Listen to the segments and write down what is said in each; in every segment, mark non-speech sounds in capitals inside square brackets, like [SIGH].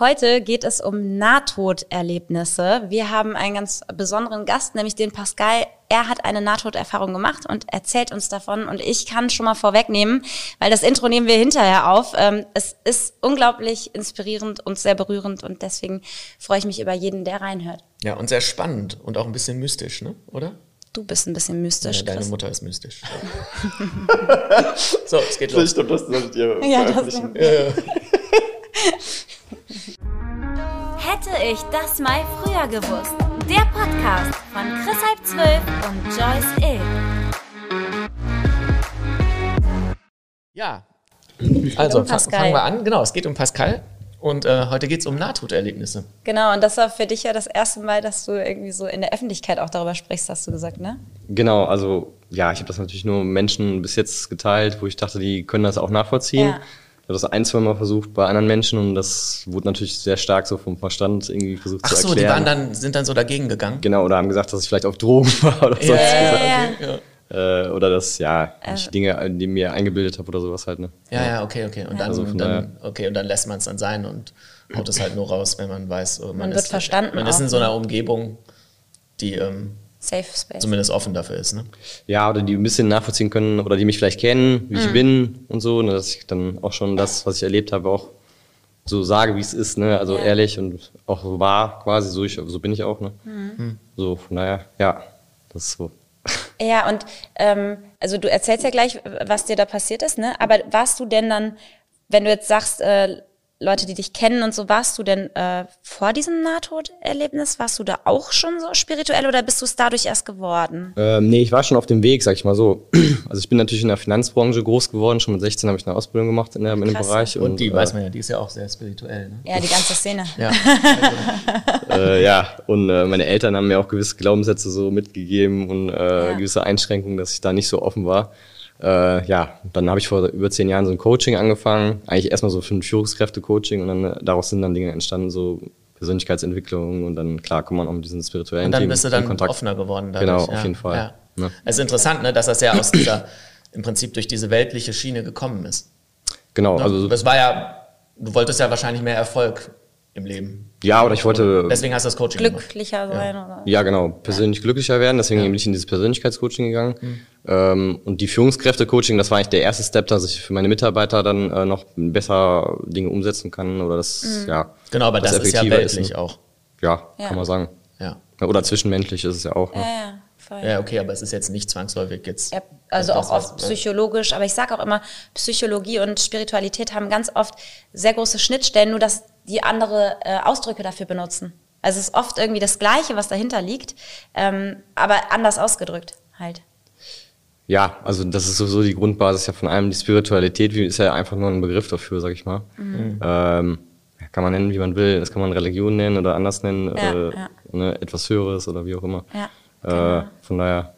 Heute geht es um Nahtoderlebnisse. Wir haben einen ganz besonderen Gast, nämlich den Pascal. Er hat eine Nahtoderfahrung gemacht und erzählt uns davon. Und ich kann schon mal vorwegnehmen, weil das Intro nehmen wir hinterher auf. Ähm, es ist unglaublich inspirierend und sehr berührend und deswegen freue ich mich über jeden, der reinhört. Ja, und sehr spannend und auch ein bisschen mystisch, ne? oder? Du bist ein bisschen mystisch. Ja, deine Chris. Mutter ist mystisch. [LAUGHS] so, es geht los. Ich glaube, das solltet ihr ja, das ja, ja. [LAUGHS] Hätte ich das mal früher gewusst. Der Podcast von Chris Halb Zwölf und Joyce Ill. Ja, also um fangen wir an. Genau, es geht um Pascal. Und äh, heute geht es um Nahtoderlebnisse. Genau, und das war für dich ja das erste Mal, dass du irgendwie so in der Öffentlichkeit auch darüber sprichst, hast du gesagt, ne? Genau, also ja, ich habe das natürlich nur Menschen bis jetzt geteilt, wo ich dachte, die können das auch nachvollziehen. Ja habe das ein, zwei Mal versucht bei anderen Menschen und das wurde natürlich sehr stark so vom Verstand irgendwie versucht Ach zu erklären. Ach so, die waren dann, sind dann so dagegen gegangen? Genau, oder haben gesagt, dass ich vielleicht auf Drogen [LAUGHS] war oder sonst yeah, okay, ja. äh, Oder dass, ja, ich äh. Dinge, die mir eingebildet habe oder sowas halt, ne? Ja, ja, okay, okay. Und dann, also dann okay, und dann lässt man es dann sein und haut es halt nur raus, wenn man weiß, oh, man, man ist, verstanden. Man ist in so einer Umgebung, die ähm, Safe Space. Zumindest offen dafür ist, ne? Ja, oder die ein bisschen nachvollziehen können oder die mich vielleicht kennen, wie mhm. ich bin und so, ne, dass ich dann auch schon das, was ich erlebt habe, auch so sage, wie es ist, ne? Also ja. ehrlich und auch so wahr quasi, so, ich, so bin ich auch, ne? Mhm. So, von daher, ja, das ist so. [LAUGHS] Ja, und ähm, also du erzählst ja gleich, was dir da passiert ist, ne? Aber warst du denn dann, wenn du jetzt sagst, äh, Leute, die dich kennen und so, warst du denn äh, vor diesem Nahtoderlebnis, warst du da auch schon so spirituell oder bist du es dadurch erst geworden? Ähm, nee, ich war schon auf dem Weg, sag ich mal so. [CLEARS THROAT] Also ich bin natürlich in der Finanzbranche groß geworden, schon mit 16 habe ich eine Ausbildung gemacht in, der, in dem Bereich. Und, und die äh, weiß man ja, die ist ja auch sehr spirituell. Ne? Ja, die ganze Szene. ja, [LAUGHS] äh, ja, und äh, meine Eltern haben mir auch gewisse Glaubenssätze so mitgegeben und äh, ja. gewisse Einschränkungen, dass ich da nicht so offen war. Äh, ja, dann habe ich vor über zehn Jahren so ein Coaching angefangen. Eigentlich erstmal so für ein Führungskräfte-Coaching und dann äh, daraus sind dann Dinge entstanden, so Persönlichkeitsentwicklung und dann klar kommt man auch mit diesen spirituellen Und dann Themen bist du dann offener geworden dadurch. Genau, auf ja. jeden Fall. Ja. Ja. Es ist interessant, ne, dass das ja aus dieser, im Prinzip durch diese weltliche Schiene gekommen ist. Genau. Ne? Also das war ja, du wolltest ja wahrscheinlich mehr Erfolg im Leben. Ja, oder ich wollte. Deswegen hast du das Coaching Glücklicher gemacht. sein, ja. oder? Ja, genau. Persönlich ja. glücklicher werden. Deswegen ja. bin ich in dieses Persönlichkeitscoaching gegangen. Mhm. Ähm, und die Führungskräfte-Coaching, das war eigentlich der erste Step, dass ich für meine Mitarbeiter dann äh, noch besser Dinge umsetzen kann oder das, mhm. ja. Genau, aber das ist ja weltlich ist, ne? auch. Ja, kann man sagen. Ja. Oder zwischenmenschlich ist es ja auch. Ne? Ja, Voll. Ja, okay, aber es ist jetzt nicht zwangsläufig jetzt. Ja, also auch oft psychologisch, aber ich sage auch immer, Psychologie und Spiritualität haben ganz oft sehr große Schnittstellen, nur dass die andere äh, Ausdrücke dafür benutzen. Also es ist oft irgendwie das Gleiche, was dahinter liegt, ähm, aber anders ausgedrückt halt. Ja, also das ist sowieso die Grundbasis ja von allem. Die Spiritualität ist ja einfach nur ein Begriff dafür, sag ich mal. Mhm. Ähm, kann man nennen, wie man will. Das kann man Religion nennen oder anders nennen, ja, äh, ja. Ne, etwas Höheres oder wie auch immer. Ja. Genau. Äh, von daher.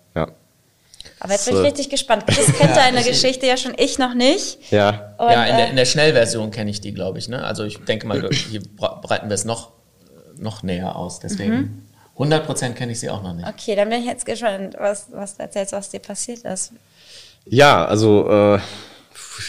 Aber jetzt bin ich richtig gespannt. Chris kennt [LAUGHS] deine ja, Geschichte ja schon, ich noch nicht. Ja. Und, ja, in der, in der Schnellversion kenne ich die, glaube ich. Ne? Also ich denke mal, [CLEARS THROAT] hier breiten wir es noch, noch näher aus. Deswegen mhm. 100% kenne ich sie auch noch nicht. Okay, dann bin ich jetzt gespannt, was, was du erzählst, was dir passiert ist. Ja, also äh,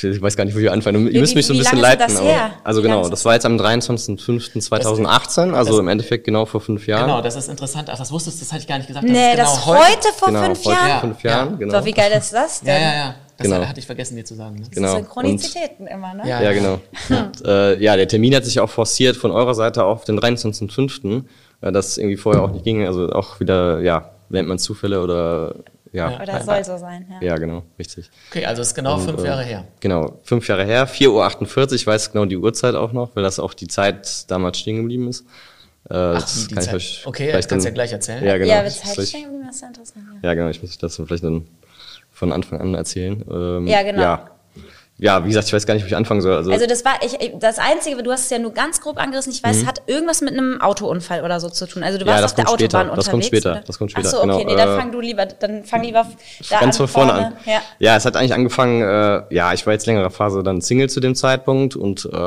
ich weiß gar nicht, wo wir anfangen. Ihr müsst mich so ein bisschen leiten. Das also wie genau, das war jetzt am 23.05.2018, also im Endeffekt genau vor fünf Jahren. Genau, das ist interessant. Ach, das wusstest du, das hatte ich gar nicht gesagt. Nee, das, das genau heute, vor genau, fünf Jahren? Vor fünf Jahren, ja. genau. So, wie geil ist das denn? Ja, ja, ja. Das genau. hatte ich vergessen, dir zu sagen. Ne? Genau. Synchronizitäten immer, ne? Ja, ja genau. [LAUGHS] und, äh, ja, der Termin hat sich auch forciert von eurer Seite auf den 23.05., äh, das irgendwie vorher auch nicht ging. Also auch wieder, ja, nennt man Zufälle oder ja. Oder soll so sein, ja. Ja, genau, richtig. Okay, also es ist genau Und, fünf Jahre her. Genau, fünf Jahre her, 4.48 Uhr, ich weiß genau die Uhrzeit auch noch, weil das auch die Zeit damals stehen geblieben ist. Äh, Ach, die, die Zeit. okay, das kannst du ja gleich erzählen. Ja, genau. Ja, wird Zeit stehen geblieben, ist interessant. Ja. ja, genau, ich muss das vielleicht dann von Anfang an erzählen. Ähm, ja, genau. Ja, ja, wie gesagt, ich weiß gar nicht, wo ich anfangen soll. Also, also das war, ich, das Einzige, du hast es ja nur ganz grob angerissen, ich weiß, mhm. es hat irgendwas mit einem Autounfall oder so zu tun. Also du warst ja, auf der Autobahn später. unterwegs. Das kommt später, oder? das kommt später. Achso, okay, genau. nee, dann äh, fang du lieber, dann fang lieber da Ganz von vorne an. Ja. ja, es hat eigentlich angefangen, äh, ja, ich war jetzt längere Phase dann Single zu dem Zeitpunkt und äh,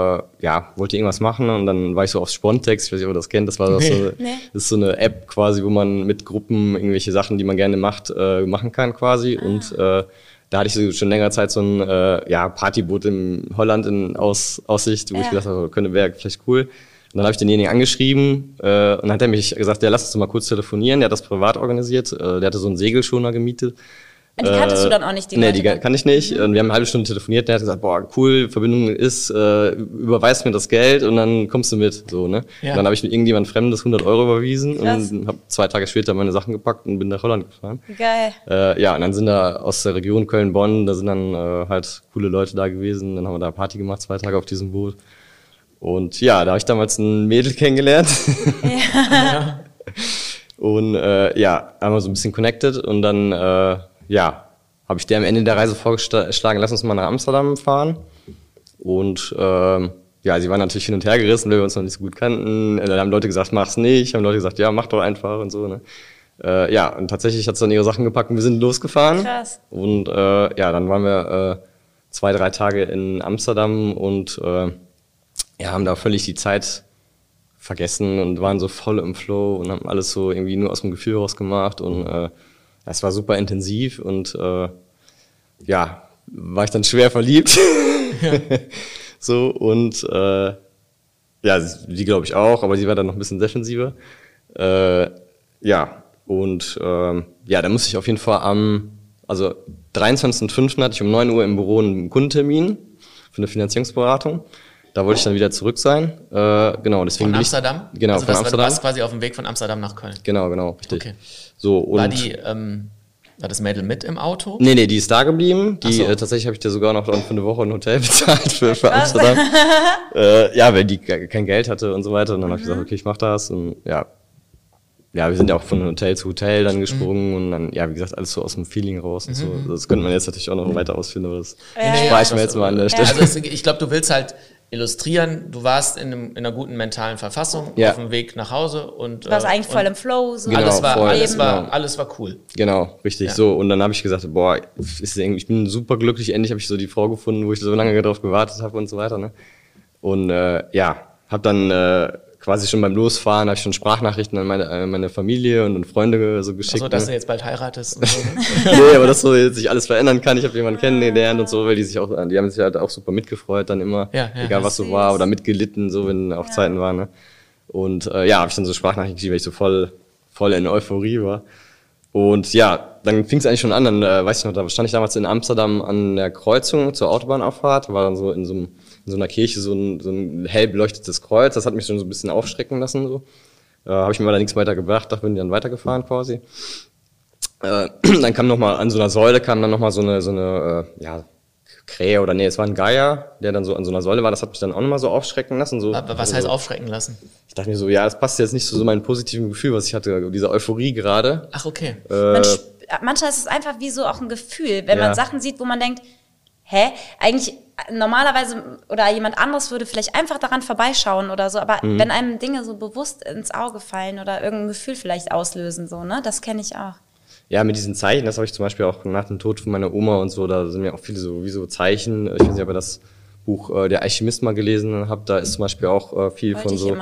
ja, wollte irgendwas machen und dann war ich so auf Spontex, ich weiß nicht, ob ihr das kennt, das war nee. so, nee. das ist so eine App quasi, wo man mit Gruppen irgendwelche Sachen, die man gerne macht, äh, machen kann quasi ah. und äh, da hatte ich schon länger Zeit so ein äh, ja, Partyboot in Holland in Aus, Aussicht, wo ja. ich gedacht habe, könnte wäre vielleicht cool. Und dann habe ich denjenigen angeschrieben äh, und dann hat er mich gesagt, ja, lass uns mal kurz telefonieren. Der hat das privat organisiert. Äh, der hatte so einen Segelschoner gemietet. Und die kanntest du dann auch nicht, die nee, Leute die dann? kann ich nicht. Und wir haben eine halbe Stunde telefoniert. Der hat gesagt, boah, cool, Verbindung ist, äh, überweist mir das Geld und dann kommst du mit. So, ne? Ja. Und dann habe ich mit irgendjemand Fremdes 100 Euro überwiesen Krass. und habe zwei Tage später meine Sachen gepackt und bin nach Holland gefahren. Geil. Äh, ja, und dann sind da aus der Region Köln-Bonn, da sind dann äh, halt coole Leute da gewesen. Dann haben wir da Party gemacht, zwei Tage auf diesem Boot. Und ja, da habe ich damals ein Mädel kennengelernt. [LAUGHS] Und äh, ja, einmal so ein bisschen connected und dann, äh, ja, habe ich dir am Ende der Reise vorgeschlagen, lass uns mal nach Amsterdam fahren. Und ähm, ja, sie waren natürlich hin und her gerissen, weil wir uns noch nicht so gut kannten. Äh, Dann haben Leute gesagt, mach's nicht. Haben Leute gesagt, ja, mach doch einfach und so. Ne? Äh, ja, und tatsächlich hat sie dann ihre Sachen gepackt und wir sind losgefahren. Krass. Und äh, ja, dann waren wir äh, zwei, drei Tage in Amsterdam und äh, ja, haben da völlig die Zeit vergessen und waren so voll im Flow und haben alles so irgendwie nur aus dem Gefühl raus gemacht und äh, es war super intensiv und äh, ja, war ich dann schwer verliebt. [LAUGHS] so und äh, ja, die glaube ich auch, aber sie war dann noch ein bisschen defensiver. Äh, ja, und ähm, ja, da musste ich auf jeden Fall am, also 23.05. hatte ich um 9 Uhr im Büro einen Kundentermin für eine Finanzierungsberatung. Da wollte ich dann wieder zurück sein. Äh, genau, deswegen Von Amsterdam? Ich, genau, also von das, Amsterdam. Du warst quasi auf dem Weg von Amsterdam nach Köln. Genau, genau, richtig. Okay. So, und War die, ähm, war das Mädel mit im Auto? Nee, nee, die ist da geblieben. Die, so. äh, tatsächlich habe ich dir sogar noch dann für eine Woche ein Hotel [LAUGHS] bezahlt für, für Amsterdam. [LAUGHS] äh, ja, weil die ke- kein Geld hatte und so weiter. Und dann habe ich gesagt, okay, ich mach das. Und ja, ja, wir sind ja auch von Hotel zu Hotel dann gesprungen und dann, ja, wie gesagt, alles so aus dem Feeling raus und so. Das könnte man jetzt natürlich auch noch weiter ausführen, aber das spare ich mir jetzt mal an der Stelle. Also es, ich glaube, du willst halt illustrieren, du warst in, einem, in einer guten mentalen Verfassung Ja. auf dem Weg nach Hause und Du warst äh, eigentlich voll im Flow. So Genau, alles war, voll, alles war, genau. alles war cool. Genau, richtig. Ja. So, und dann habe ich gesagt, boah, ist irgendwie, ich bin super glücklich, endlich habe ich so die Frau gefunden, wo ich so lange darauf gewartet habe und so weiter. Ne? Und äh, ja, habe dann äh, quasi schon beim Losfahren, habe ich schon Sprachnachrichten an meine, äh, meine Familie und, und Freunde so geschickt. So, dass du ne? jetzt bald heiratest. Und so. [LAUGHS] nee, aber dass so jetzt sich alles verändern kann. Ich habe jemanden kennengelernt und so, weil die sich auch, die haben sich halt auch super mitgefreut dann immer, Ja, ja. egal was so war oder mitgelitten, so wenn auch Zeiten waren. Ne? Und äh, ja, habe ich dann so Sprachnachrichten geschrieben, weil ich so voll, voll in Euphorie war. Und ja, dann fing es eigentlich schon an. Dann äh, weiß ich noch, da stand ich damals in Amsterdam an der Kreuzung zur Autobahnauffahrt, war dann so in so, einem, in so einer Kirche so ein, so ein hell beleuchtetes Kreuz. Das hat mich schon so ein bisschen aufschrecken lassen. So. Äh, Habe ich mir aber nichts weiter gebracht, da bin ich dann weitergefahren quasi. Äh, [CLEARS THROAT] dann kam noch mal an so einer Säule kam dann noch mal so eine so eine äh, ja Krähe oder nee, es war ein Geier, der dann so an so einer Säule war. Das hat mich dann auch noch mal so aufschrecken lassen. So, Aber was also heißt aufschrecken lassen? Ich dachte mir so, ja, das passt jetzt nicht zu so meinem positiven Gefühl, was ich hatte, diese Euphorie gerade. Ach, okay. Sp- manchmal ist es einfach wie so auch ein Gefühl, wenn Ja. man Sachen sieht, wo man denkt, hä, eigentlich äh, normalerweise oder jemand anderes würde vielleicht einfach daran vorbeischauen oder so, aber Mhm. wenn einem Dinge so bewusst ins Auge fallen oder irgendein Gefühl vielleicht auslösen, so, ne, das kenne ich auch. Ja, mit diesen Zeichen, das habe ich zum Beispiel auch nach dem Tod von meiner Oma und so, da sind mir auch viele so wie so Zeichen. Ich weiß nicht, ob ihr das Buch äh, Der Alchemist mal gelesen habt, da ist zum Beispiel auch äh, viel Wollte von so.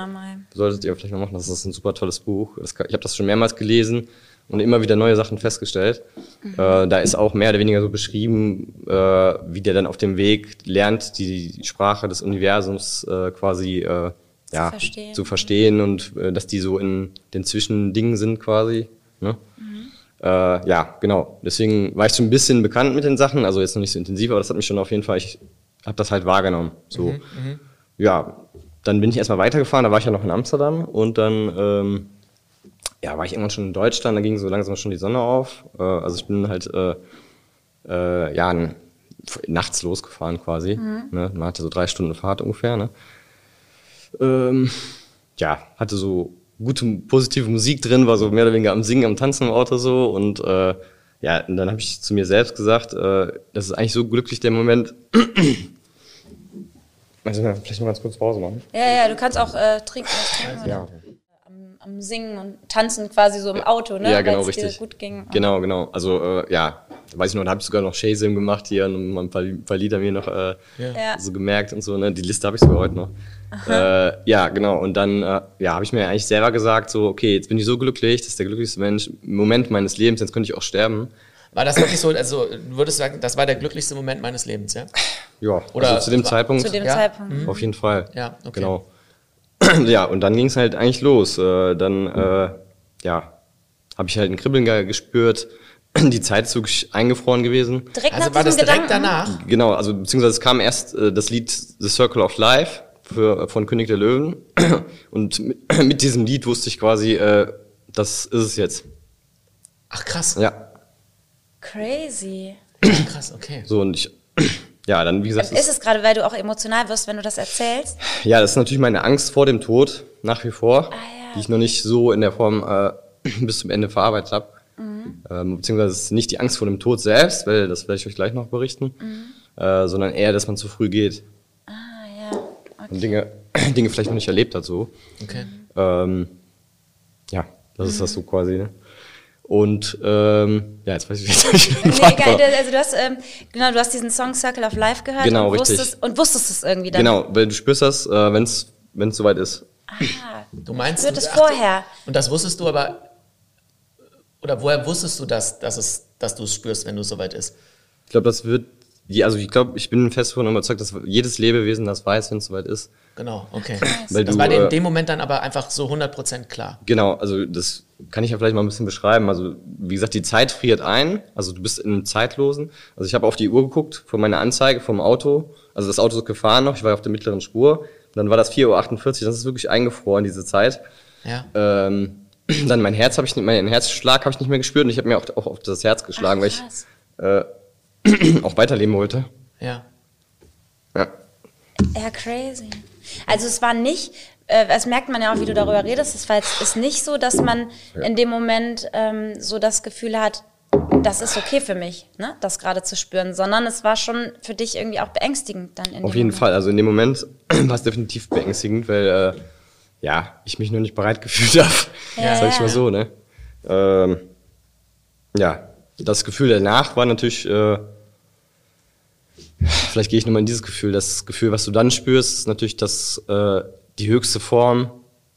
Solltet ihr vielleicht mal machen, das ist ein super tolles Buch. Das, ich habe das schon mehrmals gelesen und immer wieder neue Sachen festgestellt. Mhm. Äh, da ist auch mehr oder weniger so beschrieben, äh, wie der dann auf dem Weg lernt, die Sprache des Universums äh, quasi äh, ja, verstehen. zu verstehen und äh, dass die so in den Zwischendingen sind quasi. Ne? Äh, ja, genau. Deswegen war ich so ein bisschen bekannt mit den Sachen, also jetzt noch nicht so intensiv, aber das hat mich schon auf jeden Fall, ich habe das halt wahrgenommen. So, ja, dann bin ich erstmal weitergefahren, da war ich ja noch in Amsterdam und dann ähm, ja, war ich irgendwann schon in Deutschland, da ging so langsam schon die Sonne auf. Äh, also ich bin halt äh, äh, ja nachts losgefahren quasi. Ne? Man hatte so drei Stunden Fahrt ungefähr. Ne? Ähm, ja, hatte so gute positive Musik drin, war so mehr oder weniger am Singen, am Tanzen im Auto so und äh, ja, und dann habe ich zu mir selbst gesagt, äh, das ist eigentlich so glücklich der Moment. [CLEARS THROAT] Also vielleicht noch ganz kurz Pause machen. Ja, ja, du kannst auch äh, trinken, was trinken oder Ja. am, am Singen und Tanzen quasi so im Auto, ne? Ja, genau, Weil's dir richtig. gut ging. Genau, genau. Also äh, ja, da weiß ich noch, da habe ich sogar noch Shazam gemacht hier und mal ein paar, paar Lieder mir noch äh, Ja. so gemerkt und so. Ne? Die Liste habe ich sogar heute noch. Äh, ja, genau. Und dann äh, ja, habe ich mir eigentlich selber gesagt, so okay, jetzt bin ich so glücklich, das ist der glücklichste Mensch, Moment meines Lebens, jetzt könnte ich auch sterben. War das wirklich so, also du würdest sagen, das war der glücklichste Moment meines Lebens, ja? Ja, Oder- also zu dem Zeitpunkt Zu dem Ja. Zeitpunkt. auf jeden Fall. Ja, okay. Genau. [CLEARS THROAT] ja, und dann ging es halt eigentlich los. Äh, dann, äh, ja, habe ich halt ein Kribbeln ge- gespürt. [CLEARS THROAT] Die Zeit ist wirklich eingefroren gewesen. Direkt Also nach war das direkt Gedanken. danach? Genau, also beziehungsweise es kam erst äh, das Lied The Circle of Life für, von König der Löwen. [CLEARS THROAT] Und mit, mit diesem Lied wusste ich quasi, äh, das ist es jetzt. Ach krass. Ja, Crazy. Krass, okay. so und ich, ja, dann wie gesagt, Ist es gerade, weil du auch emotional wirst, wenn du das erzählst? Ja, das ist natürlich meine Angst vor dem Tod, nach wie vor, Ah, ja. die ich noch nicht so in der Form äh, [CLEARS THROAT] bis zum Ende verarbeitet habe. Mhm. Ähm, beziehungsweise es ist nicht die Angst vor dem Tod selbst, weil das werde ich euch gleich noch berichten, Mhm. äh, sondern eher, dass man zu früh geht Ah, ja. und Dinge, [CLEARS THROAT] Dinge vielleicht noch nicht erlebt hat so. Okay. Ähm, ja, das ist das so quasi. Ne? Und ähm, ja, jetzt weiß ich nicht. [LAUGHS] Nee, egal, also du hast, ähm, genau, du hast diesen Song Circle of Life gehört Genau, und, richtig. wusstest, und wusstest es irgendwie dann. Genau, weil du spürst das, äh, wenn es soweit ist. Ah, Du meinst, du- es vorher. Und das wusstest du aber, oder woher wusstest du das, dass, es, dass du es spürst, wenn du soweit ist? Ich glaube, das wird, die, also ich glaube, ich bin fest davon überzeugt, dass jedes Lebewesen das weiß, wenn es soweit ist. Genau, okay. Weil Das du, war dir in äh, dem Moment dann aber einfach so 100% klar. Genau, also das kann ich ja vielleicht mal ein bisschen beschreiben. Also wie gesagt, die Zeit friert ein, also du bist in einem Zeitlosen. Also ich habe auf die Uhr geguckt von meiner Anzeige vom Auto. Also das Auto ist gefahren noch, ich war auf der mittleren Spur. Dann war das 4.48 Uhr, das ist wirklich eingefroren, diese Zeit. Ja. Ähm, [CLEARS THROAT] dann mein Herz habe ich nicht, meinen Herzschlag habe ich nicht mehr gespürt und ich habe mir auch, auch auf das Herz geschlagen, weil krass. ich äh, [CLEARS THROAT] auch weiterleben wollte. Ja. Ja. Ja, crazy. Also es war nicht, äh, das merkt man ja auch, wie du darüber redest, es war jetzt ist nicht so, dass man in dem Moment ähm, so das Gefühl hat, das ist okay für mich, ne, das gerade zu spüren, sondern es war schon für dich irgendwie auch beängstigend dann in Auf jeden Moment. Fall. Also in dem Moment [CLEARS THROAT] war es definitiv beängstigend, weil äh, ja, ich mich noch nicht bereit gefühlt [LAUGHS] habe. Ja, Sag ich ja. mal so, ne? Ähm, ja, das Gefühl danach war natürlich, äh, vielleicht gehe ich nochmal in dieses Gefühl. Das Gefühl, was du dann spürst, ist natürlich das, äh, die höchste Form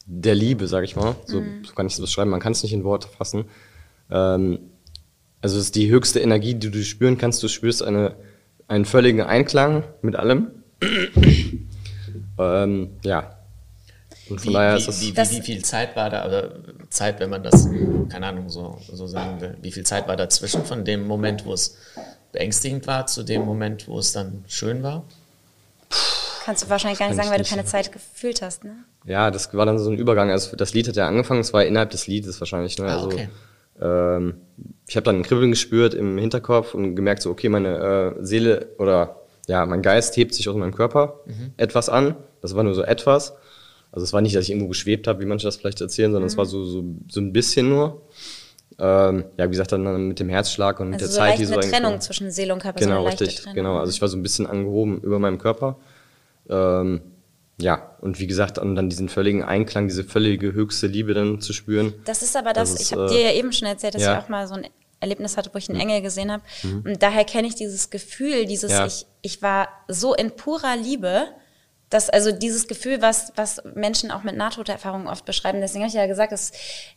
der Liebe, sag ich mal. So, Mhm. so kann ich das beschreiben. Man kann es nicht in Worte fassen. Ähm, also es ist die höchste Energie, die du spüren kannst. Du spürst eine, einen völligen Einklang mit allem. ähm, ja. Und von Wie, daher wie, ist das. wie, Das- wie, wie viel Zeit war da, oder Zeit, wenn man das, keine Ahnung, so, so sagen will, wie viel Zeit war dazwischen von dem Moment, wo es beängstigend war, zu dem Moment, wo es dann schön war? Kannst du wahrscheinlich gar nicht sagen, weil ich du keine nicht Zeit gefühlt hast, ne? Ja, das war dann so ein Übergang. Also das Lied hat ja angefangen, es war innerhalb des Liedes wahrscheinlich. Ne? Ah, Also, okay. ähm, ich habe dann ein Kribbeln gespürt im Hinterkopf und gemerkt, so okay, meine äh, Seele oder ja, mein Geist hebt sich aus meinem Körper Mhm. etwas an. Das war nur so etwas. Also es war nicht, dass ich irgendwo geschwebt habe, wie manche das vielleicht erzählen, sondern es Mhm. war so, so, so ein bisschen nur. Ähm, ja, wie gesagt, dann mit dem Herzschlag und mit Also der so Zeit, die so eine Trennung zwischen Seele und Körper, so Genau, leichte richtig. Trennung. Genau, also ich war so ein bisschen angehoben über meinem Körper. Ähm, ja, und wie gesagt, und dann diesen völligen Einklang, diese völlige höchste Liebe dann zu spüren. Das ist aber das, Das ist, ich habe äh, dir ja eben schon erzählt, dass ja. Mhm. ich auch mal so ein Erlebnis hatte, wo ich einen Engel gesehen habe. Und daher kenne ich dieses Gefühl, dieses, Ja. ich, ich war so in purer Liebe, dass also dieses Gefühl, was, was Menschen auch mit Nahtoderfahrungen oft beschreiben, deswegen habe ich ja gesagt, es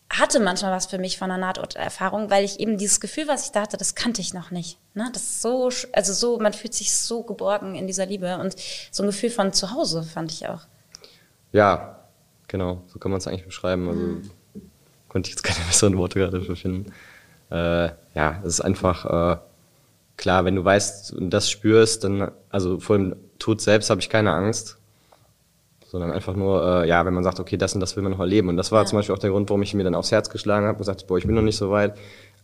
hatte manchmal was für mich von einer Nahtoderfahrung, weil ich eben dieses Gefühl, was ich da hatte, das kannte ich noch nicht. Ne? Das ist so, also so, man fühlt sich so geborgen in dieser Liebe und so ein Gefühl von zu Hause fand ich auch. Ja, genau, so kann man es eigentlich beschreiben. Also konnte ich jetzt keine [LAUGHS] besseren Worte gerade dafür finden. Äh, ja, es ist einfach äh, klar, wenn du weißt und das spürst, dann, also vor dem Tod selbst habe ich keine Angst. Sondern einfach nur, äh, ja, wenn man sagt, okay, das und das will man noch erleben. Und das war Ja. zum Beispiel auch der Grund, warum ich mir dann aufs Herz geschlagen habe und gesagt, boah, ich bin noch nicht so weit.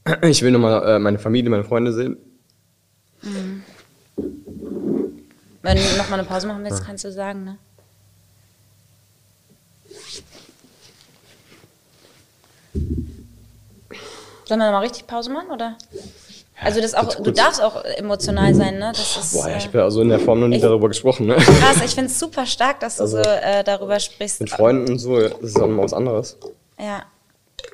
[CLEARS THROAT] Ich will noch mal äh, meine Familie, meine Freunde sehen. Wenn du nochmal eine Pause machen willst, kannst du sagen, ne? Sollen wir nochmal richtig Pause machen, oder? Also das auch, du darfst auch emotional sein, ne? Das ist Boah, ja, äh, ich habe ja also in der Form noch nie ich- darüber gesprochen, ne? krass. Ich finde es super stark, dass du Also, so äh, darüber sprichst. Mit Freunden und so, das ist auch noch was anderes. Ja.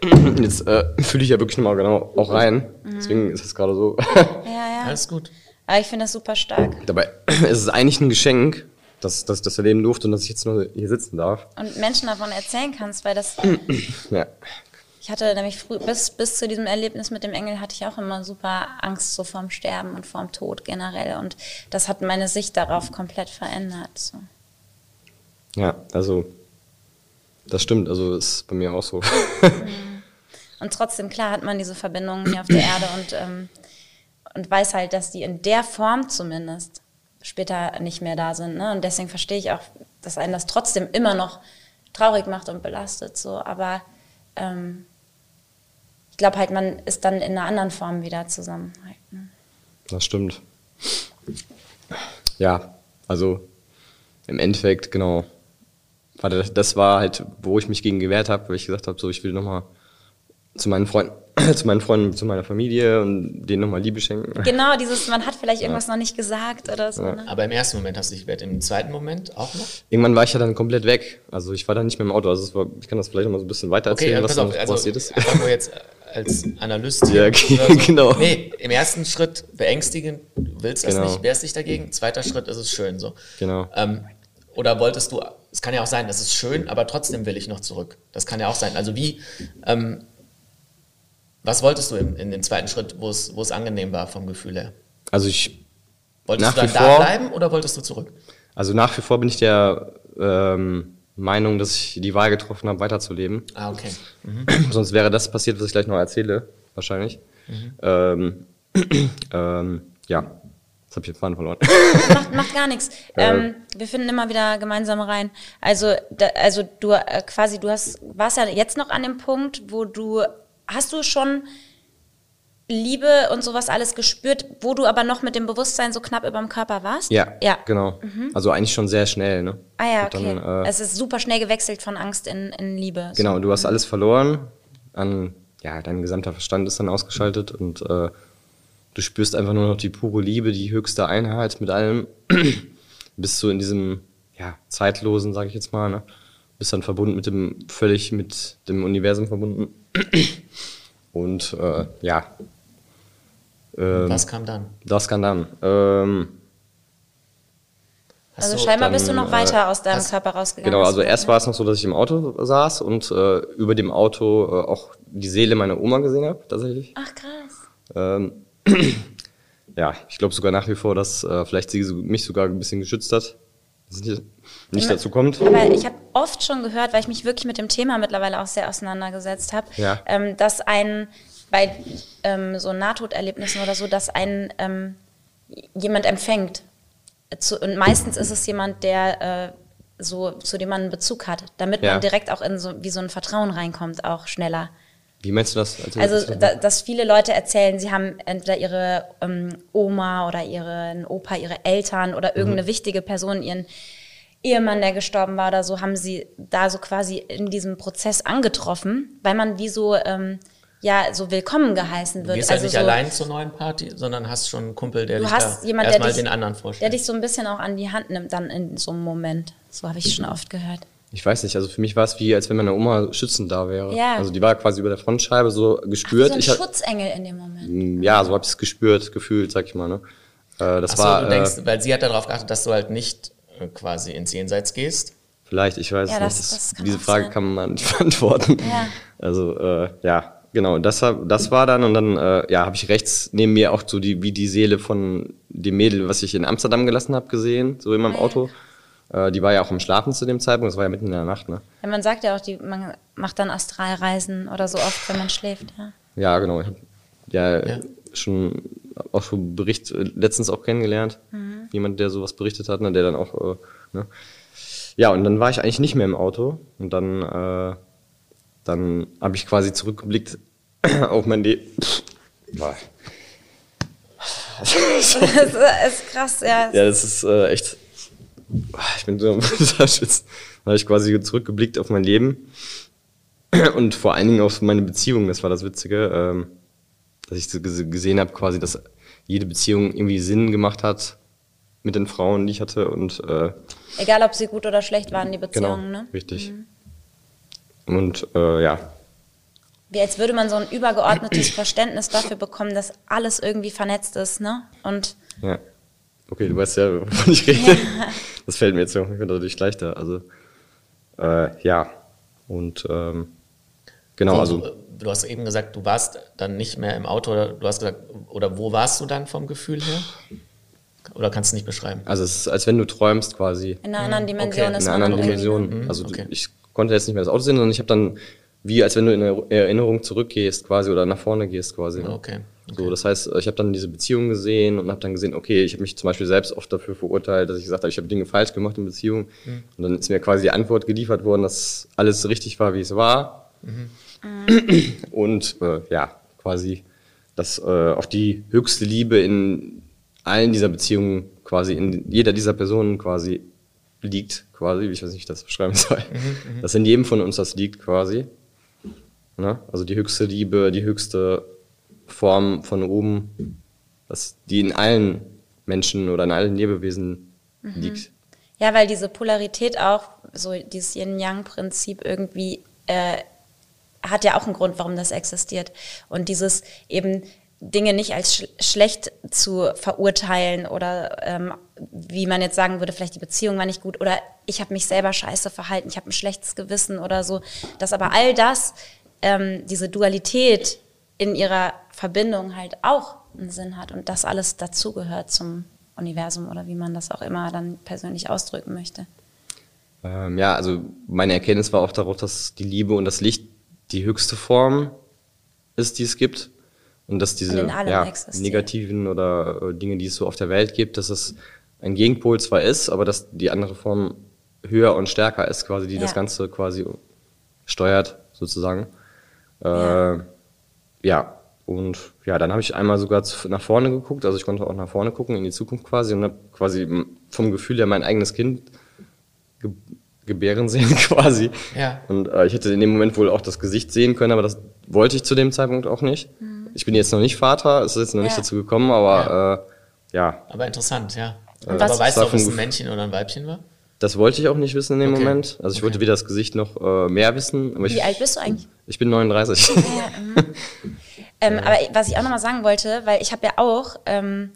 [CLEARS THROAT] Jetzt äh, fühle ich ja wirklich nochmal genau auch rein. Deswegen ist es gerade so. Ja, [LAUGHS] ja. Alles gut. Aber ich finde das super stark. Dabei [CLEARS THROAT] ist es eigentlich ein Geschenk, dass, dass ich das erleben durfte und dass ich jetzt nur hier sitzen darf. Und Menschen davon erzählen kannst, weil das [CLEARS THROAT] Ja. Ich hatte nämlich früh, bis, bis zu diesem Erlebnis mit dem Engel hatte ich auch immer super Angst so vorm Sterben und vorm Tod generell. Und das hat meine Sicht darauf komplett verändert. So. Ja, also Das stimmt, also ist bei mir auch so. [LAUGHS] [LAUGHS] Und trotzdem, klar, hat man diese Verbindungen hier auf der Erde und, ähm, und weiß halt, dass die in der Form zumindest später nicht mehr da sind. Ne? Und deswegen verstehe ich auch, dass einen das trotzdem immer noch traurig macht und belastet. So. Aber ähm, ich glaube halt, man ist dann in einer anderen Form wieder zusammen. Halt, ne? Das stimmt. Ja, also im Endeffekt, genau. Das, war halt, wo ich mich gegen gewehrt habe, weil ich gesagt habe, so ich will nochmal zu meinen Freunden, [CLEARS THROAT] zu meinen Freunden, zu meiner Familie und denen nochmal Liebe schenken. Genau, [LAUGHS] dieses, man hat vielleicht irgendwas noch nicht gesagt oder so. Ne? Aber im ersten Moment hast du dich wert, im zweiten Moment auch noch? Irgendwann war ich ja dann komplett weg. Also ich war dann nicht mehr im Auto. Also war, ich kann das vielleicht nochmal so ein bisschen weiter erzählen, Okay, was pass auf, dann also passiert ist. einfach nur jetzt [LAUGHS] als Analyst. Ja, okay, [LAUGHS] so. genau. Nee, im ersten Schritt beängstigend, du willst das Genau. nicht, wehrst dich dagegen. Zweiter Schritt ist es schön so. Genau. Ähm, oder wolltest du, es kann ja auch sein, das ist schön, aber trotzdem will ich noch zurück. Das kann ja auch sein. Also wie, ähm, was wolltest du in, in den zweiten Schritt, wo es, wo es angenehm war vom Gefühl her? Also ich, Wolltest Nach du dann wie da vor- bleiben oder wolltest du zurück? also nach wie vor bin ich der ähm, Meinung, dass ich die Wahl getroffen habe, weiterzuleben. Ah, okay. Sonst wäre das passiert, was ich gleich noch erzähle, wahrscheinlich. Ähm, [CLEARS THROAT] ähm, ja, jetzt habe ich den Faden verloren. macht, macht gar nichts. [LAUGHS] Ähm, wir finden immer wieder gemeinsam rein. Also, da, also du äh, quasi, du hast, warst ja jetzt noch an dem Punkt, wo du, hast du schon Liebe und sowas alles gespürt, wo du aber noch mit dem Bewusstsein so knapp über dem Körper warst? ja, Ja. genau. Also eigentlich schon sehr schnell, ne? Ah ja, Und okay. Dann, äh, es ist super schnell gewechselt von Angst in, in Liebe. So. Genau, du hast alles verloren. An, ja, dein gesamter Verstand ist dann ausgeschaltet und äh, du spürst einfach nur noch die pure Liebe, die höchste Einheit mit allem. [CLEARS THROAT] Bist du in diesem ja, zeitlosen, sage ich jetzt mal, ne? Bist dann verbunden mit dem, völlig mit dem Universum verbunden. [CLEARS THROAT] Und äh, ja, ähm, Was kam dann? das kann dann. Ähm, Also du- scheinbar dann, bist du noch äh, weiter aus deinem hast- Körper rausgegangen. Genau, also erst war es noch so, dass ich im Auto saß und äh, über dem Auto äh, auch die Seele meiner Oma gesehen habe, tatsächlich. Ach krass. Ähm, [CLEARS THROAT] ja, ich glaube sogar nach wie vor, dass äh, vielleicht sie so- mich sogar ein bisschen geschützt hat, dass es nicht, nicht dazu kommt. Weil ich habe oft schon gehört, weil ich mich wirklich mit dem Thema mittlerweile auch sehr auseinandergesetzt habe, Ja. ähm, dass ein bei ähm, so Nahtoderlebnissen oder so, dass ein ähm, jemand empfängt. Zu, und meistens ist es jemand, der äh, so zu dem man einen Bezug hat, damit Ja. man direkt auch in so wie so ein Vertrauen reinkommt, auch schneller. Wie meinst du das? Also, das da, dass viele Leute erzählen, sie haben entweder ihre ähm, Oma oder ihren Opa, ihre Eltern oder irgendeine wichtige Person, ihren Ehemann, der gestorben war oder so, haben sie da so quasi in diesem Prozess angetroffen, weil man wie so, ähm, ja, so willkommen geheißen Du wird. gehst halt also nicht so, allein zur neuen Party, sondern hast schon einen Kumpel, der Du dich hast da jemand, der erstmal dich, den anderen der vorstellt. dich so ein bisschen auch an die Hand nimmt dann in so einem Moment. So habe ich schon oft gehört. Ich weiß nicht, also für mich war es wie, als wenn meine Oma schützend da wäre. Ja. Also die war quasi über der Frontscheibe so Ach, wie gespürt. so ein Schutzengel in dem Moment. ja, so habe ich es gespürt, gefühlt, sag ich mal. Ne? Äh, das Ach so, war du äh, denkst, weil sie hat darauf geachtet, dass du halt nicht äh, quasi ins Jenseits gehst. Vielleicht, ich weiß Ja, nicht. das- Das, das diese Frage sein. kann man [LAUGHS] nicht beantworten. Ja. Also, äh, ja, genau. Das, das war dann und dann äh, ja, habe ich rechts neben mir auch so die, wie die Seele von dem Mädel, was ich in Amsterdam gelassen habe, gesehen, so in meinem Auto. Äh, die war ja auch im Schlafen zu dem Zeitpunkt, das war ja mitten in der Nacht, ne? Ja, man sagt ja auch, die, man macht dann Astralreisen oder so oft, wenn man schläft. Ja. Ja, genau. Ich hab ja, Ja. schon auch schon Bericht äh, letztens auch kennengelernt. Mhm. Jemand, der sowas berichtet hat, ne, der dann auch, äh, ne? Ja, und dann war ich eigentlich nicht mehr im Auto und dann, äh, dann habe ich quasi zurückgeblickt [CLEARS THROAT] auf mein Leben. Das ist krass, ja. Ja, das ist äh, echt. Ich bin so am [LAUGHS] Schwitzen. Dann habe ich quasi zurückgeblickt auf mein Leben [CLEARS THROAT] und vor allen Dingen auf meine Beziehung. Das war das Witzige, ähm, dass ich so gesehen habe, quasi, dass jede Beziehung irgendwie Sinn gemacht hat mit den Frauen, die ich hatte und äh, Egal, ob sie gut oder schlecht waren, die genau, Beziehungen, ne? richtig. Und äh, ja, Wie als würde man so ein übergeordnetes Verständnis dafür bekommen, dass alles irgendwie vernetzt ist, ne? Und ja. Okay, du weißt ja, wovon ich rede. [LAUGHS] Das fällt mir jetzt auch natürlich leichter. Also äh, ja und ähm, genau, Und also du, hast eben gesagt, du warst dann nicht mehr im Auto, oder du hast gesagt, oder wo warst du dann vom Gefühl her? Oder kannst du nicht beschreiben? Also es ist, als wenn du träumst quasi. in einer anderen Dimension okay. ist In einer anderen irgendwie, Dimension. ne? Also okay. ich konnte jetzt nicht mehr das Auto sehen, sondern ich habe dann, wie als wenn du in eine Erinnerung zurückgehst quasi oder nach vorne gehst quasi. Ne? Okay. So, das heißt, ich habe dann diese Beziehung gesehen und habe dann gesehen, okay, ich habe mich zum Beispiel selbst oft dafür verurteilt, dass ich gesagt habe, ich habe Dinge falsch gemacht in Beziehungen. Mhm. Und dann ist mir quasi die Antwort geliefert worden, dass alles richtig war, wie es war. Mhm. Und äh, ja, quasi, dass äh, auch die höchste Liebe in allen dieser Beziehungen quasi, in jeder dieser Personen quasi liegt, quasi, ich weiß nicht, wie ich das beschreiben soll. Mhm, dass in jedem von uns das liegt quasi. Ne? Also die höchste Liebe, die höchste Form von oben, dass die in allen Menschen oder in allen Lebewesen liegt. Ja, weil diese Polarität auch, so dieses Yin-Yang-Prinzip irgendwie, äh, hat ja auch einen Grund, warum das existiert. Und dieses eben Dinge nicht als sch schlecht zu verurteilen oder ähm, wie man jetzt sagen würde, vielleicht die Beziehung war nicht gut oder ich habe mich selber scheiße verhalten, ich habe ein schlechtes Gewissen oder so. Dass aber all das, ähm, diese Dualität in ihrer Verbindung halt auch einen Sinn hat und das alles dazugehört zum Universum oder wie man das auch immer dann persönlich ausdrücken möchte. Ähm, ja, also meine Erkenntnis war auch darauf, dass die Liebe und das Licht die höchste Form ist, die es gibt. Und dass diese ja, negativen oder äh, Dinge, die es so auf der Welt gibt, dass es ein Gegenpol zwar ist, aber dass die andere Form höher und stärker ist, quasi, die Ja. das Ganze quasi steuert, sozusagen. Äh, Ja. ja. und ja, dann habe ich einmal sogar zu, nach vorne geguckt, also ich konnte auch nach vorne gucken, in die Zukunft quasi und habe quasi vom Gefühl her mein eigenes Kind ge gebären [LAUGHS] sehen quasi. Ja. Und äh, ich hätte in dem Moment wohl auch das Gesicht sehen können, aber das wollte ich zu dem Zeitpunkt auch nicht. Ich bin jetzt noch nicht Vater, es ist jetzt noch nicht Ja. dazu gekommen, aber äh, ja, Aber interessant, ja. Und was- Aber weißt du, ob es ein Männchen oder ein Weibchen war? das wollte ich auch nicht wissen in dem Okay. Moment. Also ich wollte Okay. weder das Gesicht noch äh, mehr wissen. Aber ich, Wie alt bist du eigentlich? ich bin 39. Ja, mhm. [LAUGHS] ähm, aber was ich auch nochmal sagen wollte, weil ich habe ja auch ähm,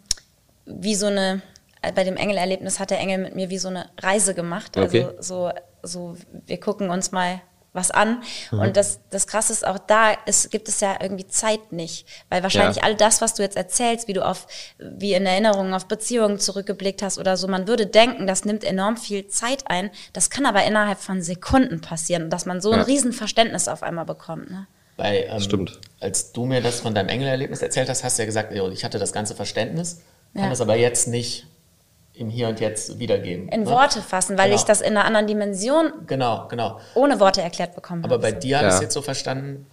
wie so eine, äh, bei dem Engelerlebnis hat der Engel mit mir wie so eine Reise gemacht. Also Okay. so, so, wir gucken uns mal was an. Und das, das Krasse ist auch da, es gibt es ja irgendwie Zeit nicht. Weil wahrscheinlich Ja. all das, was du jetzt erzählst, wie du auf, wie in Erinnerungen auf Beziehungen zurückgeblickt hast oder so, man würde denken, das nimmt enorm viel Zeit ein. Das kann aber innerhalb von Sekunden passieren, dass man so ein Ja. Riesenverständnis auf einmal bekommt. Ne? Weil, ähm, Stimmt. als du mir das von deinem Engelerlebnis erzählt hast, hast du ja gesagt, ich hatte das ganze Verständnis, kann Ja. das aber jetzt nicht im Hier und Jetzt wiedergeben. in ne? Worte fassen, weil Genau. ich das in einer anderen Dimension Genau, genau. ohne Worte erklärt bekommen Aber habe. bei dir habe ich es Ja. jetzt so verstanden,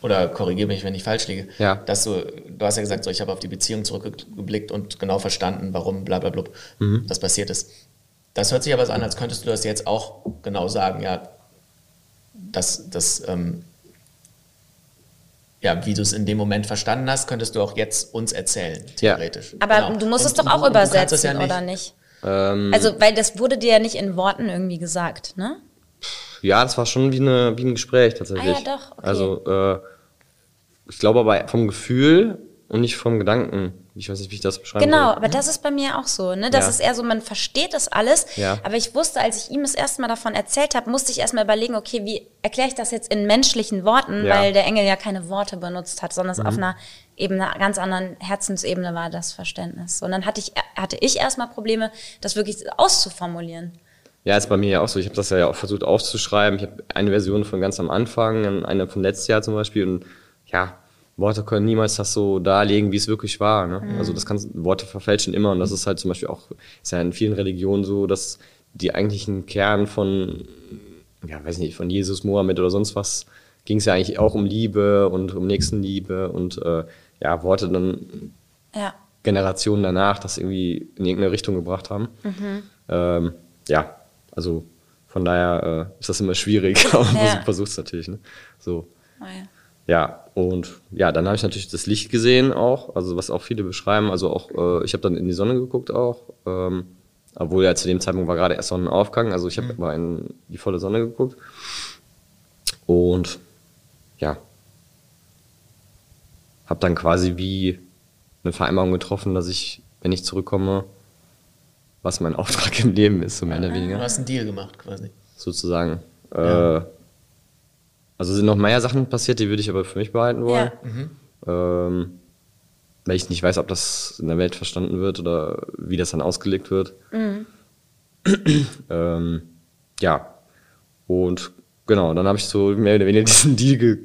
oder korrigiere mich, wenn ich falsch liege, Ja. dass du, du hast ja gesagt, so, ich habe auf die Beziehung zurückgeblickt und genau verstanden, warum bla bla bla Mhm. das passiert ist. Das hört sich aber so an, als könntest du das jetzt auch genau sagen, ja, dass das, ähm, ja, wie du es in dem Moment verstanden hast, könntest du auch jetzt uns erzählen, Ja. theoretisch. Aber Genau. du musst es doch auch du- und du übersetzen, ja oder nicht? ähm, Also, weil das wurde dir ja nicht in Worten irgendwie gesagt, ne? ja, das war schon wie, eine, wie ein Gespräch tatsächlich. Ah ja, doch, okay. Also äh, ich glaube aber vom Gefühl und nicht vom Gedanken. Ich weiß nicht, wie ich das beschreiben Genau, soll. aber das ist bei mir auch so, ne? Das Ja. ist eher so, man versteht das alles, Ja. aber ich wusste, als ich ihm das erste Mal davon erzählt habe, musste ich erstmal überlegen, okay, wie erkläre ich das jetzt in menschlichen Worten, Ja. Mhm. weil der Engel ja keine Worte benutzt hat, sondern es auf einer eben einer ganz anderen Herzensebene war das Verständnis. Und dann hatte ich, hatte ich erstmal Probleme, das wirklich auszuformulieren. Ja, ist bei mir ja auch so. Ich habe das ja auch versucht aufzuschreiben. Ich habe eine Version von ganz am Anfang, eine von letztes Jahr zum Beispiel. Und ja, Worte können niemals das so darlegen, wie es wirklich war. Ne? Also das kannst Worte verfälschen immer. Und das ist halt zum Beispiel auch, ist ja in vielen Religionen so, dass die eigentlichen Kern von, ja, weiß nicht, von Jesus, Mohammed oder sonst was, ging es ja eigentlich auch um Liebe und um Nächstenliebe und äh, ja, Worte dann Ja. Generationen danach das irgendwie in irgendeine Richtung gebracht haben. Ähm, ja, also von daher äh, ist das immer schwierig, [LAUGHS] aber man Ja. versucht es natürlich. Ne? So, Oh ja. Ja, und ja, dann habe ich natürlich das Licht gesehen auch, also was auch viele beschreiben. Also auch, äh, ich habe dann in die Sonne geguckt auch, ähm, obwohl ja zu dem Zeitpunkt war gerade erst Sonnenaufgang, also ich habe mal in die volle Sonne geguckt. Und ja, habe dann quasi wie eine Vereinbarung getroffen, dass ich, wenn ich zurückkomme, was mein [LAUGHS] Auftrag im Leben ist, so mehr oder Du weniger, hast einen Deal gemacht quasi. sozusagen. Ja. Äh, also sind noch mehr Sachen passiert, die würde ich aber für mich behalten wollen. Ähm, weil ich nicht weiß, ob das in der Welt verstanden wird oder wie das dann ausgelegt wird. ähm, ja. Und genau, dann habe ich so mehr oder weniger [LAUGHS] diesen Deal ge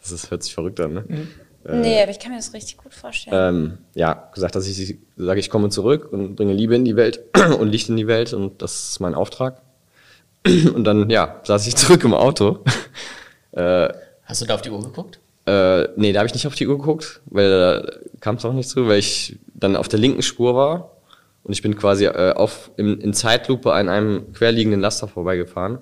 das ist, hört sich verrückt an, ne? nee, aber ich kann mir das richtig gut vorstellen. ähm, ja, gesagt, dass ich sage, ich komme zurück und bringe Liebe in die Welt [CLEARS THROAT] und Licht in die Welt und das ist mein Auftrag. [CLEARS THROAT] Und dann, ja, saß ich [LAUGHS] zurück im Auto. Hast du da auf die Uhr geguckt? Äh, nee, da habe ich nicht auf die Uhr geguckt, weil da kam es auch nicht zu, weil ich dann auf der linken Spur war und ich bin quasi äh, auf, in, in Zeitlupe an einem querliegenden Laster vorbeigefahren.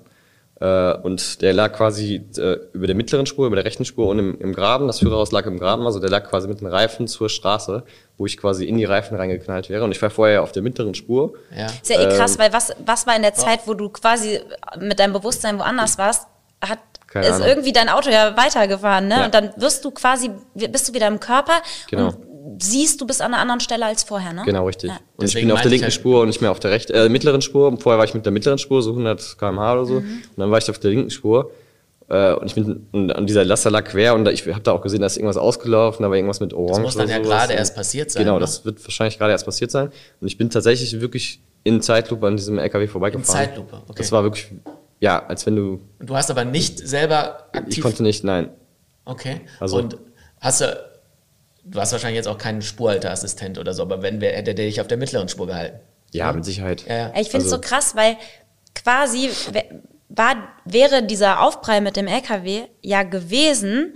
Äh, und der lag quasi äh, über der mittleren Spur, über der rechten Spur und im, im Graben. Das Führerhaus lag im Graben, also der lag quasi mit den Reifen zur Straße, wo ich quasi in die Reifen reingeknallt wäre. Und ich war vorher auf der mittleren Spur. Ja. Ist ja eh krass, ähm, weil was, was war in der Zeit, wo du quasi mit deinem Bewusstsein woanders warst, hat Keine ist Ahnung. irgendwie dein Auto ja weitergefahren, ne? Ja. Und dann wirst du quasi, bist du wieder im Körper Genau. und siehst, du bist an einer anderen Stelle als vorher, ne? Genau, richtig. Ja. Und ich bin auf der linken halt- Spur und nicht mehr auf der rechten, äh, mittleren Spur. Vorher war ich mit der mittleren Spur, so 100 km/h oder so. Mhm. Und dann war ich auf der linken Spur. Äh, und ich bin, und dieser Laster lag quer und da, ich habe da auch gesehen, da ist irgendwas ausgelaufen, da war irgendwas mit Orange. Das muss dann oder ja gerade erst passiert sein. Genau, ne? das wird wahrscheinlich gerade erst passiert sein. Und ich bin tatsächlich wirklich in Zeitlupe an diesem LKW vorbeigefahren. In Zeitlupe, okay. Das war wirklich, ja, als wenn du, du hast aber nicht selber aktiv. ich konnte nicht, nein. Okay. Also- und hast du, du hast wahrscheinlich jetzt auch keinen Spurhalteassistent oder so, aber wenn wer hätte der dich auf der mittleren Spur gehalten? Ja, mit Sicherheit. Ja, ja. Ich finde es Also- so krass, weil quasi war, wäre dieser Aufprall mit dem LKW ja gewesen,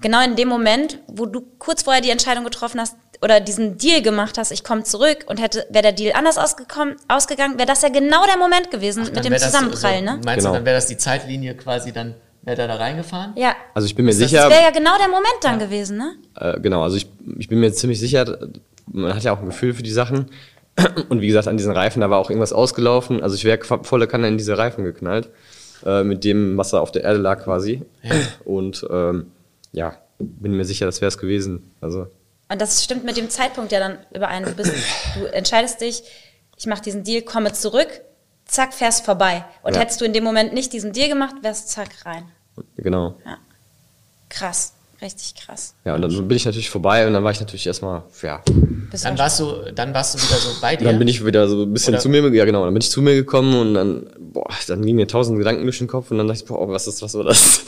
genau in dem Moment, wo du kurz vorher die Entscheidung getroffen hast oder diesen Deal gemacht hast, ich komme zurück und hätte, wäre der Deal anders ausgekommen, ausgegangen, wäre das ja genau der Moment gewesen Dann mit dem wär das Zusammenprall, so, ne? Meinst Genau. du, dann wäre das die Zeitlinie quasi, dann wäre der da reingefahren? Ja. Also ich bin mir das- sicher. Das wäre ja genau der Moment dann gewesen, ne? Äh, genau, also ich, ich bin mir ziemlich sicher, man hat ja auch ein Gefühl für die Sachen. [CLEARS THROAT] Und wie gesagt, an diesen Reifen, da war auch irgendwas ausgelaufen. Also ich wäre volle Kanne in diese Reifen geknallt, äh, mit dem, was da auf der Erde lag quasi. Und ähm, ja, bin mir sicher, das wäre es gewesen. Also Und das stimmt mit dem Zeitpunkt ja dann überein. Du, bist, du entscheidest dich, ich mache diesen Deal, komme zurück, zack, fährst vorbei. Und Ja. hättest du in dem Moment nicht diesen Deal gemacht, wärst zack rein. genau. Ja. Krass, richtig krass. Ja, und dann bin ich natürlich vorbei und dann war ich natürlich erstmal, ja. Bist Dann warst du, dann warst du wieder so bei dir. Dann bin ich wieder so ein bisschen Oder- zu mir, ja genau, dann bin ich zu mir gekommen und dann, boah, dann gingen mir tausend Gedanken durch den Kopf und dann dachte ich, boah, was ist, was war das?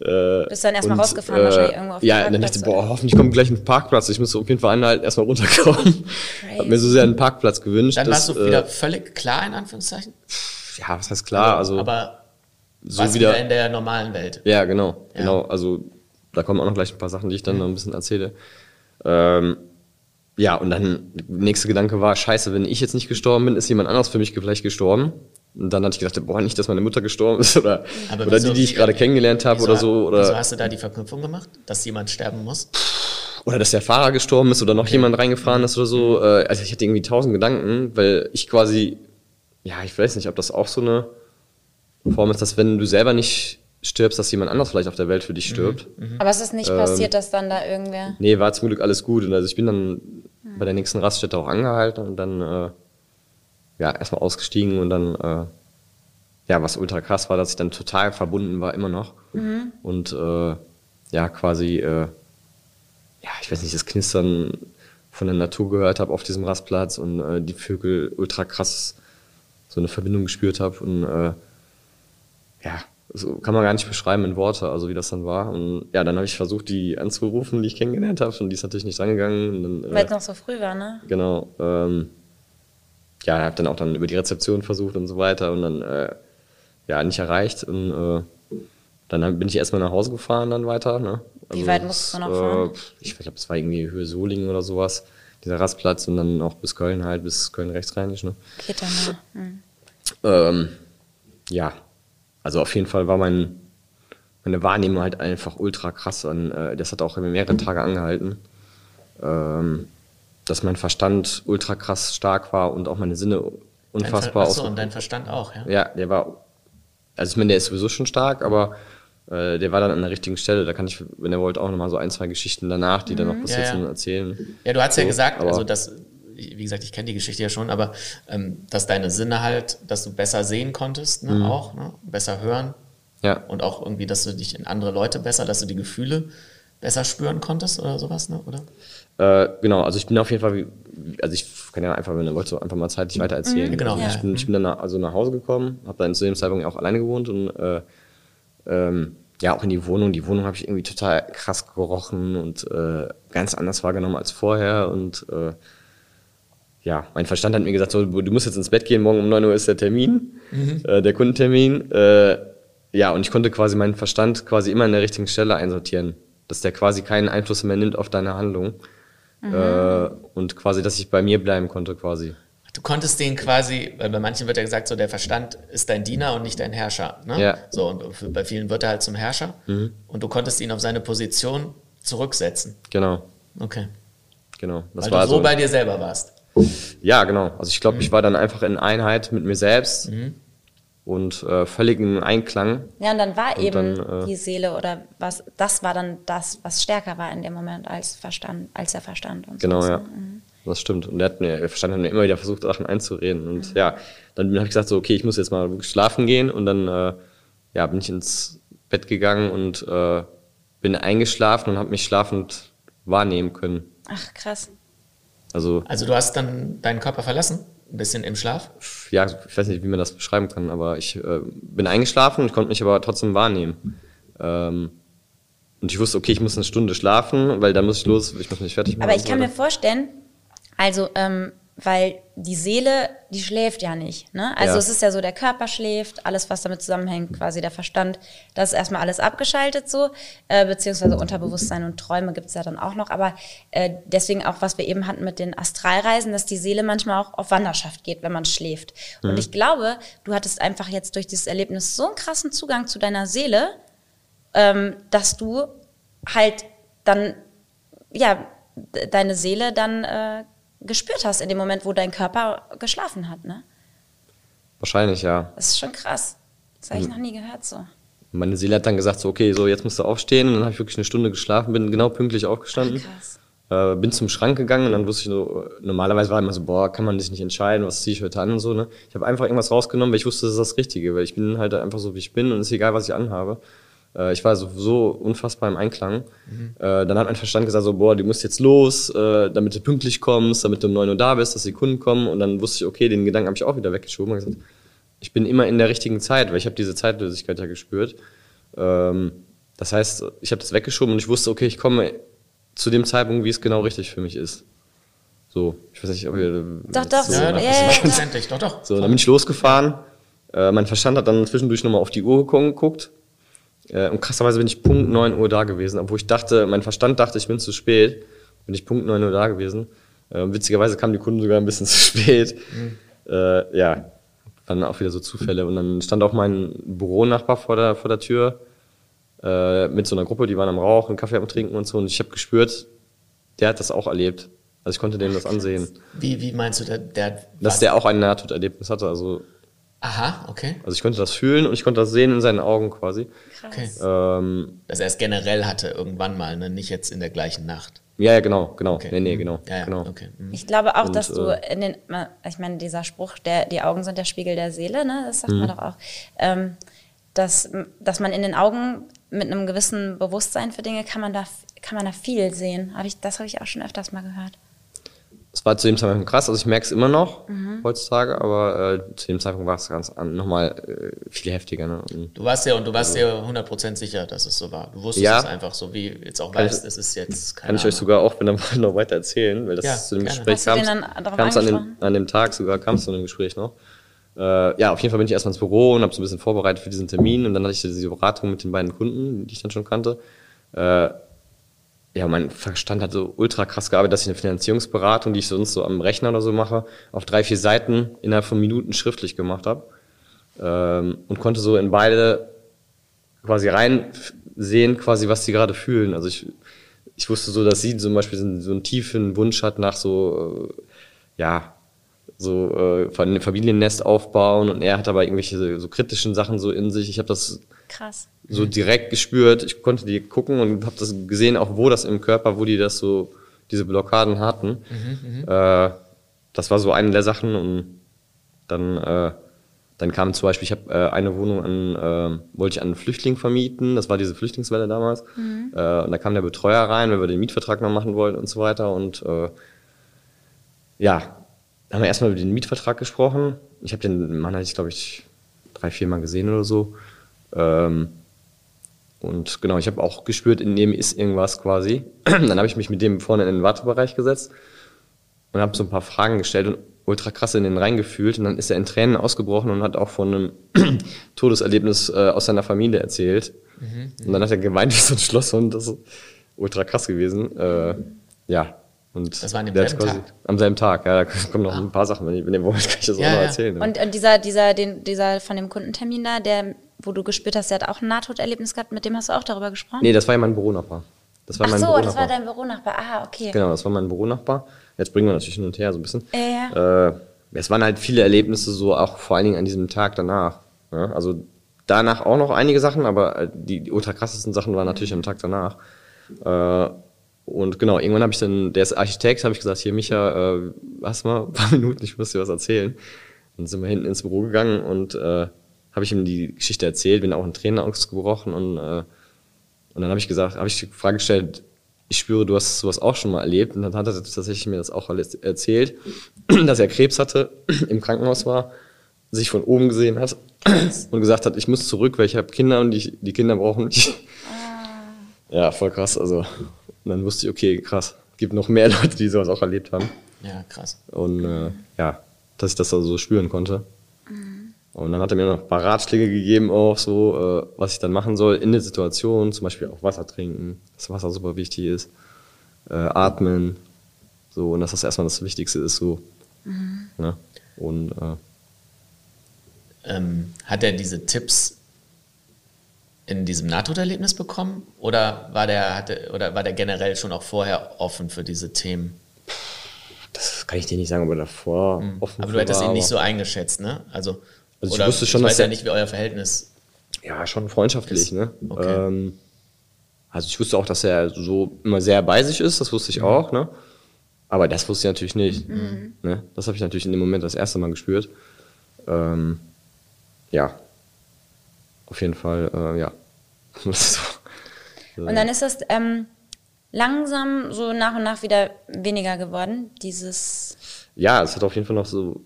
Äh, Bist dann erstmal und, rausgefahren, wahrscheinlich irgendwo auf Ja, dann dachte ich, boah, hoffentlich kommt gleich ein Parkplatz. Ich muss auf jeden Fall anhalten, erstmal runterkommen. Hab mir so sehr einen Parkplatz gewünscht. dann dass, warst du wieder Äh, völlig klar, in Anführungszeichen? ja, was heißt klar, also aber so wieder. wieder in der normalen Welt. Ja, genau, Ja. genau. Also da kommen auch noch gleich ein paar Sachen, die ich dann noch ein bisschen erzähle. Ähm, ja, und dann der nächste Gedanke war, scheiße, wenn ich jetzt nicht gestorben bin, ist jemand anders für mich vielleicht gestorben. Und dann hatte ich gedacht, boah, nicht, dass meine Mutter gestorben ist [LAUGHS] oder, Aber oder wieso- die, die ich gerade kennengelernt habe Wieso- oder so. Wieso Oder, hast du da die Verknüpfung gemacht, dass jemand sterben muss? oder dass der Fahrer gestorben ist oder noch jemand reingefahren ist oder so. Äh, Also ich hatte irgendwie tausend Gedanken, weil ich quasi, ja, ich weiß nicht, ob das auch so eine Form ist, dass wenn du selber nicht stirbst, dass jemand anders vielleicht auf der Welt für dich stirbt. Aber es ist nicht passiert, dass dann da irgendwer. Nee, war zum Glück alles gut. Und also ich bin dann bei der nächsten Raststätte auch angehalten und dann äh, ja erstmal ausgestiegen und dann äh, ja, was ultra krass war, dass ich dann total verbunden war immer noch. Und äh, ja, quasi äh, ja, ich weiß nicht, das Knistern von der Natur gehört habe auf diesem Rastplatz und äh, die Vögel ultra krass so eine Verbindung gespürt habe und äh, ja, so kann man gar nicht beschreiben in Worte, also wie das dann war. Und ja, dann habe ich versucht, die anzurufen, die ich kennengelernt habe, und die ist natürlich nicht rangegangen. Weil äh, es noch so früh war, ne? genau. Ähm, ja, habe dann auch dann über die Rezeption versucht und so weiter und dann äh, ja nicht erreicht und äh, dann bin ich erstmal nach Hause gefahren dann weiter. Ne? Wie weit musstest du noch äh, fahren? Ich glaube, es war irgendwie Höhe Solingen oder sowas, dieser Rastplatz und dann auch bis Köln halt, bis Köln rechtsrheinisch. Ne? Geht dann mal. Hm. Ähm, ja, also auf jeden Fall war mein, meine Wahrnehmung halt einfach ultra krass. Und, äh, das hat auch mehrere Tage angehalten. Ähm, dass mein Verstand ultra krass stark war und auch meine Sinne unfassbar Achso, aus. und dein Verstand auch, ja? Ja, der war, also ich meine, der ist sowieso schon stark, aber äh, der war dann an der richtigen Stelle. Da kann ich, wenn er wollt, auch nochmal so ein, zwei Geschichten danach, die dann noch passiert Ja, ja. sind, erzählen. Ja, du hast ja So, gesagt, aber- also dass, wie gesagt, ich kenne die Geschichte ja schon, aber ähm, dass deine Sinne halt, dass du besser sehen konntest, Mhm. ne, auch, ne, besser hören Ja, und auch irgendwie, dass du dich in andere Leute besser, dass du die Gefühle besser spüren konntest oder sowas, ne, oder? Äh, genau, also ich bin auf jeden Fall, wie, also ich kann ja einfach, wenn du wolltest, einfach mal zeitlich weiter erzählen. Mhm, genau, Also ja. ich, bin, ich bin dann nach, also nach Hause gekommen, habe dann zu dem Zeitpunkt auch alleine gewohnt und äh, ähm, ja, auch in die Wohnung. Die Wohnung habe ich irgendwie total krass gerochen und äh, ganz anders wahrgenommen als vorher und äh, ja, mein Verstand hat mir gesagt, so, du musst jetzt ins Bett gehen, morgen um 9 Uhr ist der Termin, äh, der Kundentermin. Äh, ja, und ich konnte quasi meinen Verstand quasi immer an der richtigen Stelle einsortieren, dass der quasi keinen Einfluss mehr nimmt auf deine Handlung. Äh, und quasi, dass ich bei mir bleiben konnte quasi. Du konntest den quasi, weil bei manchen wird ja gesagt, so der Verstand ist dein Diener und nicht dein Herrscher. Ne? Ja. So, und für, bei vielen wird er halt zum Herrscher. Und du konntest ihn auf seine Position zurücksetzen. Genau, Okay. genau. Das weil war du so so. bei dir selber warst. Ja, genau. Also ich glaube, ich war dann einfach in Einheit mit mir selbst und äh, völlig im Einklang. Ja, und dann war Und eben dann, äh, die Seele oder was, das war dann das, was stärker war in dem Moment als Verstand, als der Verstand und Genau, so. ja. Das stimmt. Und er hat mir, der Verstand hat mir immer wieder versucht, Sachen einzureden. Und ja, dann habe ich gesagt, so, okay, ich muss jetzt mal schlafen gehen. Und dann äh, ja, bin ich ins Bett gegangen und äh, bin eingeschlafen und habe mich schlafend wahrnehmen können. Ach, krass. Also, Also du hast dann deinen Körper verlassen, ein bisschen im Schlaf. ja, ich weiß nicht, wie man das beschreiben kann, aber ich äh, bin eingeschlafen und konnte mich aber trotzdem wahrnehmen. Ähm, und ich wusste, okay, ich muss eine Stunde schlafen, weil dann muss ich los, ich muss mich fertig machen. Aber ich so kann mir weiter. vorstellen, also, ähm, weil die Seele, die schläft ja nicht. Ne? Also Ja. es ist ja so, der Körper schläft, alles, was damit zusammenhängt, quasi der Verstand, das ist erstmal alles abgeschaltet so, äh, beziehungsweise Unterbewusstsein und Träume gibt's ja dann auch noch. Aber äh, deswegen auch, was wir eben hatten mit den Astralreisen, dass die Seele manchmal auch auf Wanderschaft geht, wenn man schläft. Mhm. Und ich glaube, du hattest einfach jetzt durch dieses Erlebnis so einen krassen Zugang zu deiner Seele, ähm, dass du halt dann, ja, de- deine Seele dann äh, gespürt hast in dem Moment, wo dein Körper geschlafen hat. Ne? Wahrscheinlich, ja. Das ist schon krass. Das habe ich noch nie gehört so. Meine Seele hat dann gesagt, so, okay, so jetzt musst du aufstehen. Und dann habe ich wirklich eine Stunde geschlafen, bin genau pünktlich aufgestanden. Krass. Äh, bin zum Schrank gegangen und dann wusste ich so, normalerweise war immer so, boah, kann man sich nicht entscheiden, was ziehe ich heute an und so, ne? Ich habe einfach irgendwas rausgenommen, weil ich wusste, das ist das Richtige, weil ich bin halt einfach so, wie ich bin und es ist egal, was ich anhabe. Äh, ich war so, so unfassbar im Einklang. Äh, dann hat mein Verstand gesagt so, boah, du musst jetzt los, äh, damit du pünktlich kommst, damit du um 9 Uhr da bist, dass die Kunden kommen. Und dann wusste ich, okay, den Gedanken habe ich auch wieder weggeschoben und gesagt, ich bin immer in der richtigen Zeit, weil ich habe diese Zeitlosigkeit ja gespürt. Ähm, das heißt, ich habe das weggeschoben und ich wusste, okay, ich komme zu dem Zeitpunkt, wie es genau richtig für mich ist. So, ich weiß nicht, ob ihr Doch, doch, so, so, Ja, doch, ja. Doch, doch. so, dann bin ich losgefahren. Äh, mein Verstand hat dann zwischendurch nochmal auf die Uhr geguckt. Äh, und krasserweise bin ich Punkt 9 Uhr da gewesen, obwohl ich dachte, mein Verstand dachte, ich bin zu spät. Bin ich Punkt 9 Uhr da gewesen. Äh, witzigerweise kamen die Kunden sogar ein bisschen [LAUGHS] zu spät. Äh, ja, dann auch wieder so Zufälle. Und dann stand auch mein Büronachbar vor der, vor der Tür äh, mit so einer Gruppe, die waren am Rauchen, Kaffee am Trinken und so. Und ich habe gespürt, der hat das auch erlebt. Also ich konnte dem das ansehen. Wie, wie meinst du, der, der Dass was? der auch ein Nahtoderlebnis hatte. Also, Aha, okay. also ich konnte das fühlen und ich konnte das sehen in seinen Augen quasi. okay. Ähm, Dass er es generell hatte, irgendwann mal, ne? nicht jetzt in der gleichen Nacht. ja, ja, genau, genau. Okay. Nee, nee, genau. Ja, ja, genau. okay. Mhm. Ich glaube auch, Und, dass du äh, in den, ich meine, dieser Spruch, der, die Augen sind der Spiegel der Seele, ne? das sagt Mhm. man doch auch, ähm, dass, dass man in den Augen mit einem gewissen Bewusstsein für Dinge kann man da, kann man da viel sehen. Hab ich, das habe ich auch schon öfters mal gehört. Es war zu dem Zeitpunkt krass, also ich merke es immer noch Mhm. heutzutage, aber äh, zu dem Zeitpunkt war es ganz an, nochmal äh, viel heftiger. Ne? Und Du warst ja und du warst dir 100% sicher, dass es so war. Du wusstest Ja. es einfach so, wie jetzt auch weißt, ich- es ist jetzt keine Kann ich euch sogar auch, wenn dann [LAUGHS] noch weiter erzählen, weil das Ja, zu dem gerne. Gespräch kam. an dem, an dem Tag sogar, kam es zu einem Gespräch noch. Äh, ja, auf jeden Fall bin ich erstmal ins Büro und habe so ein bisschen vorbereitet für diesen Termin und dann hatte ich diese Beratung mit den beiden Kunden, die ich dann schon kannte. Äh, ja, mein Verstand hat so ultra krass gearbeitet, dass ich eine Finanzierungsberatung, die ich sonst so am Rechner oder so mache, auf drei, vier Seiten innerhalb von Minuten schriftlich gemacht habe. Ähm, und konnte so in beide quasi reinsehen, quasi, was sie gerade fühlen. Also ich, ich wusste so, dass sie zum Beispiel so einen tiefen Wunsch hat nach so, äh, ja, so äh, von einem Familiennest aufbauen und er hat aber irgendwelche so kritischen Sachen so in sich. Ich habe das Krass. so direkt gespürt. Ich konnte die gucken und habe das gesehen, auch wo das im Körper, wo die das so, diese Blockaden hatten. äh, das war so eine der Sachen und dann, äh, dann kam zum Beispiel, ich habe äh, eine Wohnung an, äh, wollte ich an einen Flüchtling vermieten, das war diese Flüchtlingswelle damals. Äh, und da kam der Betreuer rein, weil wir den Mietvertrag noch machen wollten und so weiter und äh, ja, haben wir erstmal über den Mietvertrag gesprochen. Ich habe den Mann, hatte ich glaube ich drei, vier Mal gesehen oder so. Ähm, und genau, ich habe auch gespürt, in dem ist irgendwas quasi. [CLEARS THROAT] Dann habe ich mich mit dem vorne in den Wartebereich gesetzt und habe so ein paar Fragen gestellt und ultra krass in den reingefühlt. Und dann ist er in Tränen ausgebrochen und hat auch von einem [CLEARS THROAT] Todeserlebnis äh, aus seiner Familie erzählt. Mhm, und dann hat er geweint wie so ein Schlosshund. Das ist ultra krass gewesen. Äh, ja. Und das war an dem selben quasi, Tag? Am selben Tag, ja. Da kommen noch ah. ein paar Sachen, wenn, ihr, wenn ihr wollt, kann ich das ja, auch noch erzählen. Ja. Und, und dieser, dieser, den, dieser von dem Kundentermin da, der, wo du gespürt hast, der hat auch ein Nahtoderlebnis gehabt, mit dem hast du auch darüber gesprochen? Nee, das war ja mein Büronachbar. Das war Ach mein so, das war dein Büronachbar. Ah, okay. Genau, das war mein Büronachbar. Jetzt bringen wir natürlich hin und her so ein bisschen. Ja, ja. Äh, es waren halt viele Erlebnisse, so auch vor allen Dingen an diesem Tag danach. Ja, also danach auch noch einige Sachen, aber äh, die, die ultra krassesten Sachen waren natürlich am Tag danach. Äh, und genau, irgendwann habe ich dann, der ist Architekt, habe ich gesagt, hier Micha, äh, hast mal ein paar [LAUGHS] Minuten, ich muss dir was erzählen. Dann sind wir hinten ins Büro gegangen und äh, habe ich ihm die Geschichte erzählt, bin auch ein Trainer ausgebrochen und, äh, und dann habe ich gesagt, habe ich die Frage gestellt, ich spüre, du hast sowas auch schon mal erlebt. Und dann hat er tatsächlich mir das auch alles erzählt, [CLEARS THROAT] dass er Krebs hatte, [CLEARS THROAT] im Krankenhaus war, sich von oben gesehen hat [CLEARS THROAT] und gesagt hat, ich muss zurück, weil ich habe Kinder und die, die Kinder brauchen mich. Ah. Ja, voll krass. Also, und dann wusste ich, okay, krass. Gibt noch mehr [LAUGHS] Leute, die sowas auch erlebt haben. Ja, krass. Und äh, ja, dass ich das also so spüren konnte. Und dann hat er mir noch ein paar Ratschläge gegeben, auch so, äh, was ich dann machen soll in der Situation, zum Beispiel auch Wasser trinken, dass Wasser super wichtig ist, äh, atmen, so, und dass das erstmal das Wichtigste ist, so. Mhm. Ne? Und äh, ähm, hat er diese Tipps in diesem Nahtoderlebnis bekommen oder war der hatte, oder war der generell schon auch vorher offen für diese Themen? Das kann ich dir nicht sagen, ob er davor mhm. offen Aber du hättest war, ihn nicht so eingeschätzt, ne? Also also Oder ich wusste schon, ich weiß dass ja nicht, wie euer Verhältnis Ja, schon freundschaftlich, ist. ne? Okay. Ähm, also ich wusste auch, dass er so immer sehr bei sich ist, das wusste ich mhm. auch, ne? Aber das wusste ich natürlich nicht. Mhm. Ne? Das habe ich natürlich in dem Moment das erste Mal gespürt. Ähm, ja, auf jeden Fall, äh, ja. [LAUGHS] und dann ist das ähm, langsam so nach und nach wieder weniger geworden, dieses. Ja, es hat auf jeden Fall noch so